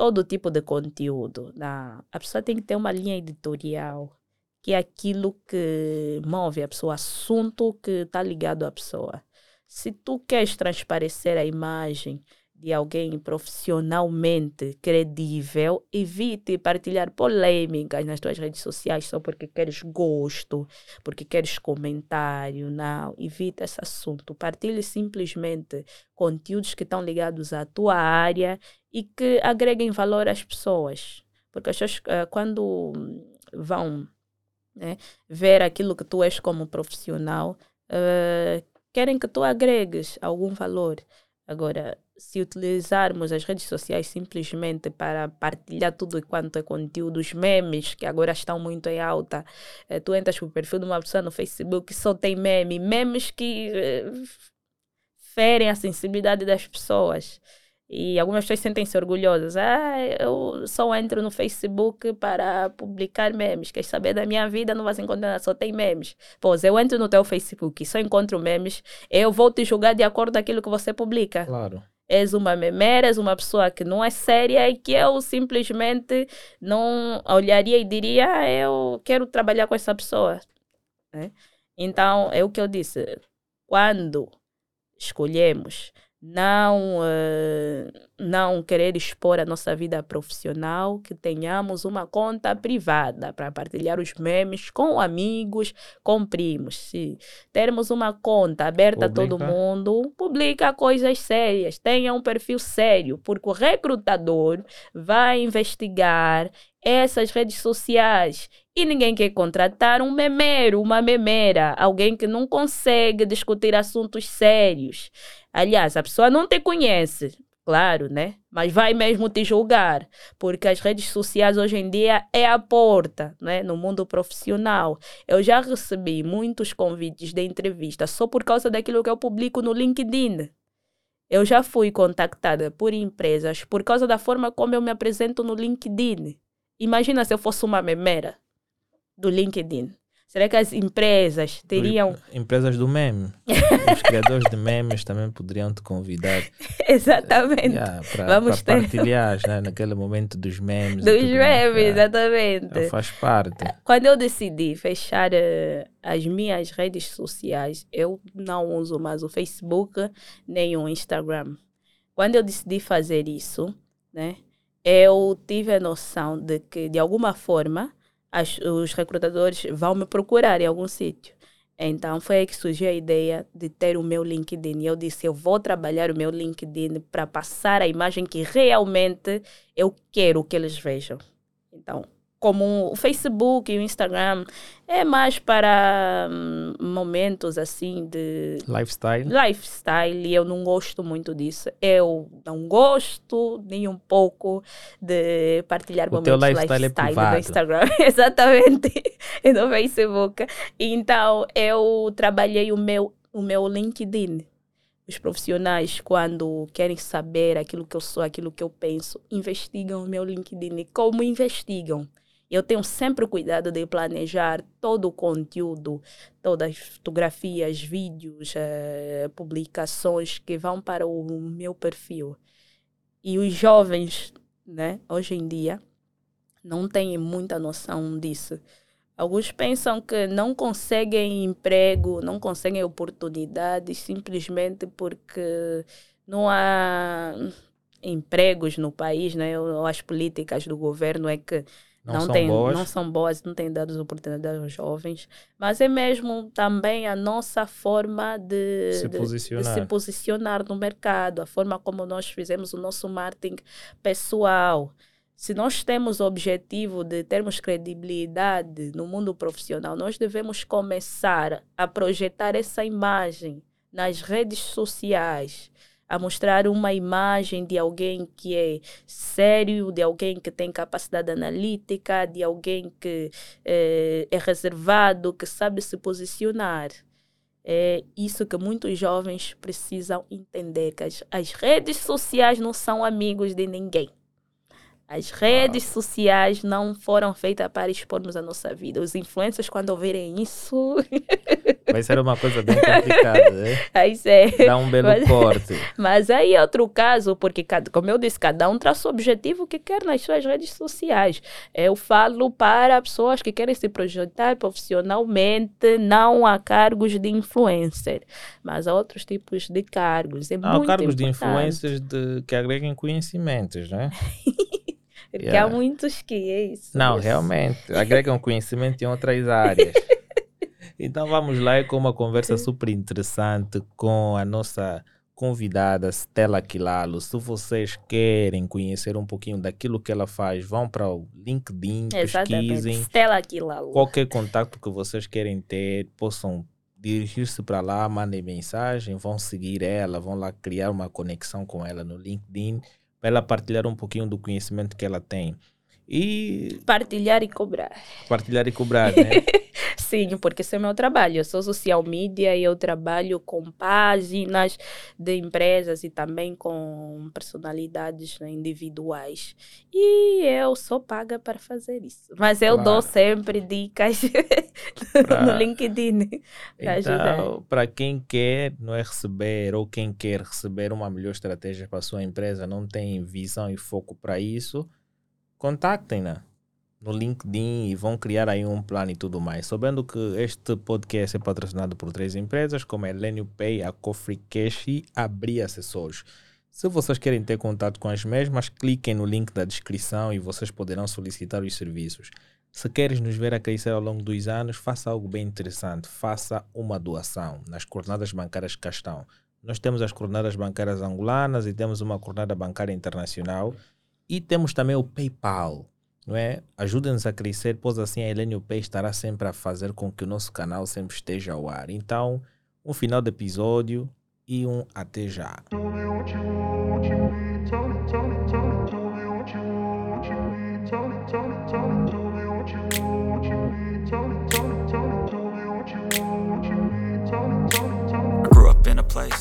todo tipo de conteúdo. A pessoa tem que ter uma linha editorial, que é aquilo que move a pessoa, assunto que está ligado à pessoa. Se tu queres transparecer a imagem de alguém profissionalmente credível, evite partilhar polêmicas nas tuas redes sociais só porque queres gosto, porque queres comentário. Não, evite esse assunto. Partilhe simplesmente conteúdos que estão ligados à tua área e que agreguem valor às pessoas. Porque as pessoas, eh, quando vão né, ver aquilo que tu és como profissional, eh, querem que tu agregues algum valor. Agora, se utilizarmos as redes sociais simplesmente para partilhar tudo e quanto é conteúdo, os memes que agora estão muito em alta, eh, tu entras no perfil de uma pessoa no Facebook e só tem meme, memes que eh, ferem a sensibilidade das pessoas. E algumas pessoas sentem-se orgulhosas. Ah, eu só entro no Facebook para publicar memes. Queres saber da minha vida? Não vais encontrar só tem memes. Pois eu entro no teu Facebook e só encontro memes. Eu vou te julgar de acordo com aquilo que você publica Claro. és uma memera, és uma pessoa que não é séria e que eu simplesmente não olharia e diria, ah, eu quero trabalhar com essa pessoa. né? Então, é o que eu disse. Quando escolhemos não, eh, não querer expor a nossa vida profissional, que tenhamos uma conta privada para partilhar os memes com amigos, com primos. Se termos uma conta aberta a todo Publica. mundo, publica coisas sérias, tenha um perfil sério, porque o recrutador vai investigar essas redes sociais e ninguém quer contratar um memero, uma memera, alguém que não consegue discutir assuntos sérios. Aliás, a pessoa não te conhece, claro, né? Mas vai mesmo te julgar, porque as redes sociais hoje em dia é a porta, né? No mundo profissional. Eu já recebi muitos convites de entrevista só por causa daquilo que eu publico no LinkedIn. Eu já fui contactada por empresas por causa da forma como eu me apresento no LinkedIn. Imagina se eu fosse uma memera do LinkedIn. Será que as empresas teriam. Empresas do meme. Os criadores de memes também poderiam te convidar Exatamente. yeah, para Vamos ter- partilhar né, naquele momento dos memes. Dos tudo mais. memes, Yeah. exatamente. Yeah, Faz parte. Quando eu decidi fechar eh, as minhas redes sociais, eu não uso mais o Facebook nem o Instagram. Quando eu decidi fazer isso, né, eu tive a noção de que, de alguma forma, as- os recrutadores vão me procurar em algum sítio. Então, foi aí que surgiu a ideia de ter o meu LinkedIn. E eu disse, eu vou trabalhar o meu LinkedIn para passar a imagem que realmente eu quero que eles vejam. Então, como o Facebook e o Instagram é mais para hum, momentos assim de Lifestyle. lifestyle e eu não gosto muito disso. Eu não gosto nem um pouco de partilhar O teu momentos lifestyle é lifestyle no privado. Instagram, exatamente, e no Facebook. Então eu trabalhei o meu o meu LinkedIn. Os profissionais, quando querem saber aquilo que eu sou, aquilo que eu penso, investigam o meu LinkedIn. E como investigam? Eu tenho sempre cuidado de planejar todo o conteúdo, todas as fotografias, vídeos, eh, publicações que vão para o meu perfil. E os jovens, né, hoje em dia, não têm muita noção disso. Alguns pensam que não conseguem emprego, não conseguem oportunidades simplesmente porque não há empregos no país, né? ou as políticas do governo é que Não, não, são tem, boas. não são boas, não têm dado oportunidades aos jovens, mas é mesmo também a nossa forma de Se de- de posicionar. se posicionar no mercado, a forma como nós fizemos o nosso marketing pessoal. Se nós temos o objetivo de termos credibilidade no mundo profissional, nós devemos começar a projetar essa imagem nas redes sociais, a mostrar uma imagem de alguém que é sério, de alguém que tem capacidade analítica, de alguém que eh, é reservado, que sabe se posicionar. É isso que muitos jovens precisam entender, que as, as redes sociais não são amigos de ninguém. As redes sociais não foram feitas para expormos a nossa vida. Os influencers, quando ouvirem isso, Vai ser uma coisa bem complicada, né? aí é. Dá um belo Mas- corte. Mas aí é outro caso, porque, como eu disse, cada um traça o objetivo que quer nas suas redes sociais. Eu falo para pessoas que querem se projetar profissionalmente, não a cargos de influencer, mas a outros tipos de cargos. É Há cargos de importante, influências de, que agreguem conhecimentos, né? Porque Yeah. há muitos que é isso. Não, isso. realmente. Agregam conhecimento em outras áreas. Então vamos lá é com uma conversa super interessante com a nossa convidada Stella Quilalo. Se vocês querem conhecer um pouquinho daquilo que ela faz, vão para o LinkedIn, Exatamente. pesquisem. Stella Aquilalo. Qualquer contato que vocês querem ter, possam dirigir-se para lá, mandem mensagem, vão seguir ela, vão lá criar uma conexão com ela no LinkedIn, ela partilhar um pouquinho do conhecimento que ela tem. E Partilhar e cobrar. partilhar e cobrar, né? Sim, porque esse é o meu trabalho. Eu sou social media e eu trabalho com páginas de empresas e também com personalidades né, individuais. E eu sou paga para fazer isso. Mas eu dou Claro. sempre dicas Pra- no LinkedIn para ajudar. Então, para quem quer não é receber ou quem quer receber uma melhor estratégia para a sua empresa, não tem visão e foco para isso, contactem-na no LinkedIn e vão criar aí um plano e tudo mais. Sabendo que este podcast é patrocinado por três empresas, como a Elenio Pay, a Cofre Cash e a Bri Acessórios. Se vocês querem ter contato com as mesmas, cliquem no link da descrição e vocês poderão solicitar os serviços. Se queres nos ver a crescer ao longo dos anos, faça algo bem interessante. Faça uma doação nas coordenadas bancárias que cá estão. Nós temos as coordenadas bancárias angolanas e temos uma coordenada bancária internacional. E temos também o PayPal. Não é? Ajuda-nos a crescer, pois assim a Elenio Pay estará sempre a fazer com que o nosso canal sempre esteja ao ar. Então, um final de episódio e um até já. Place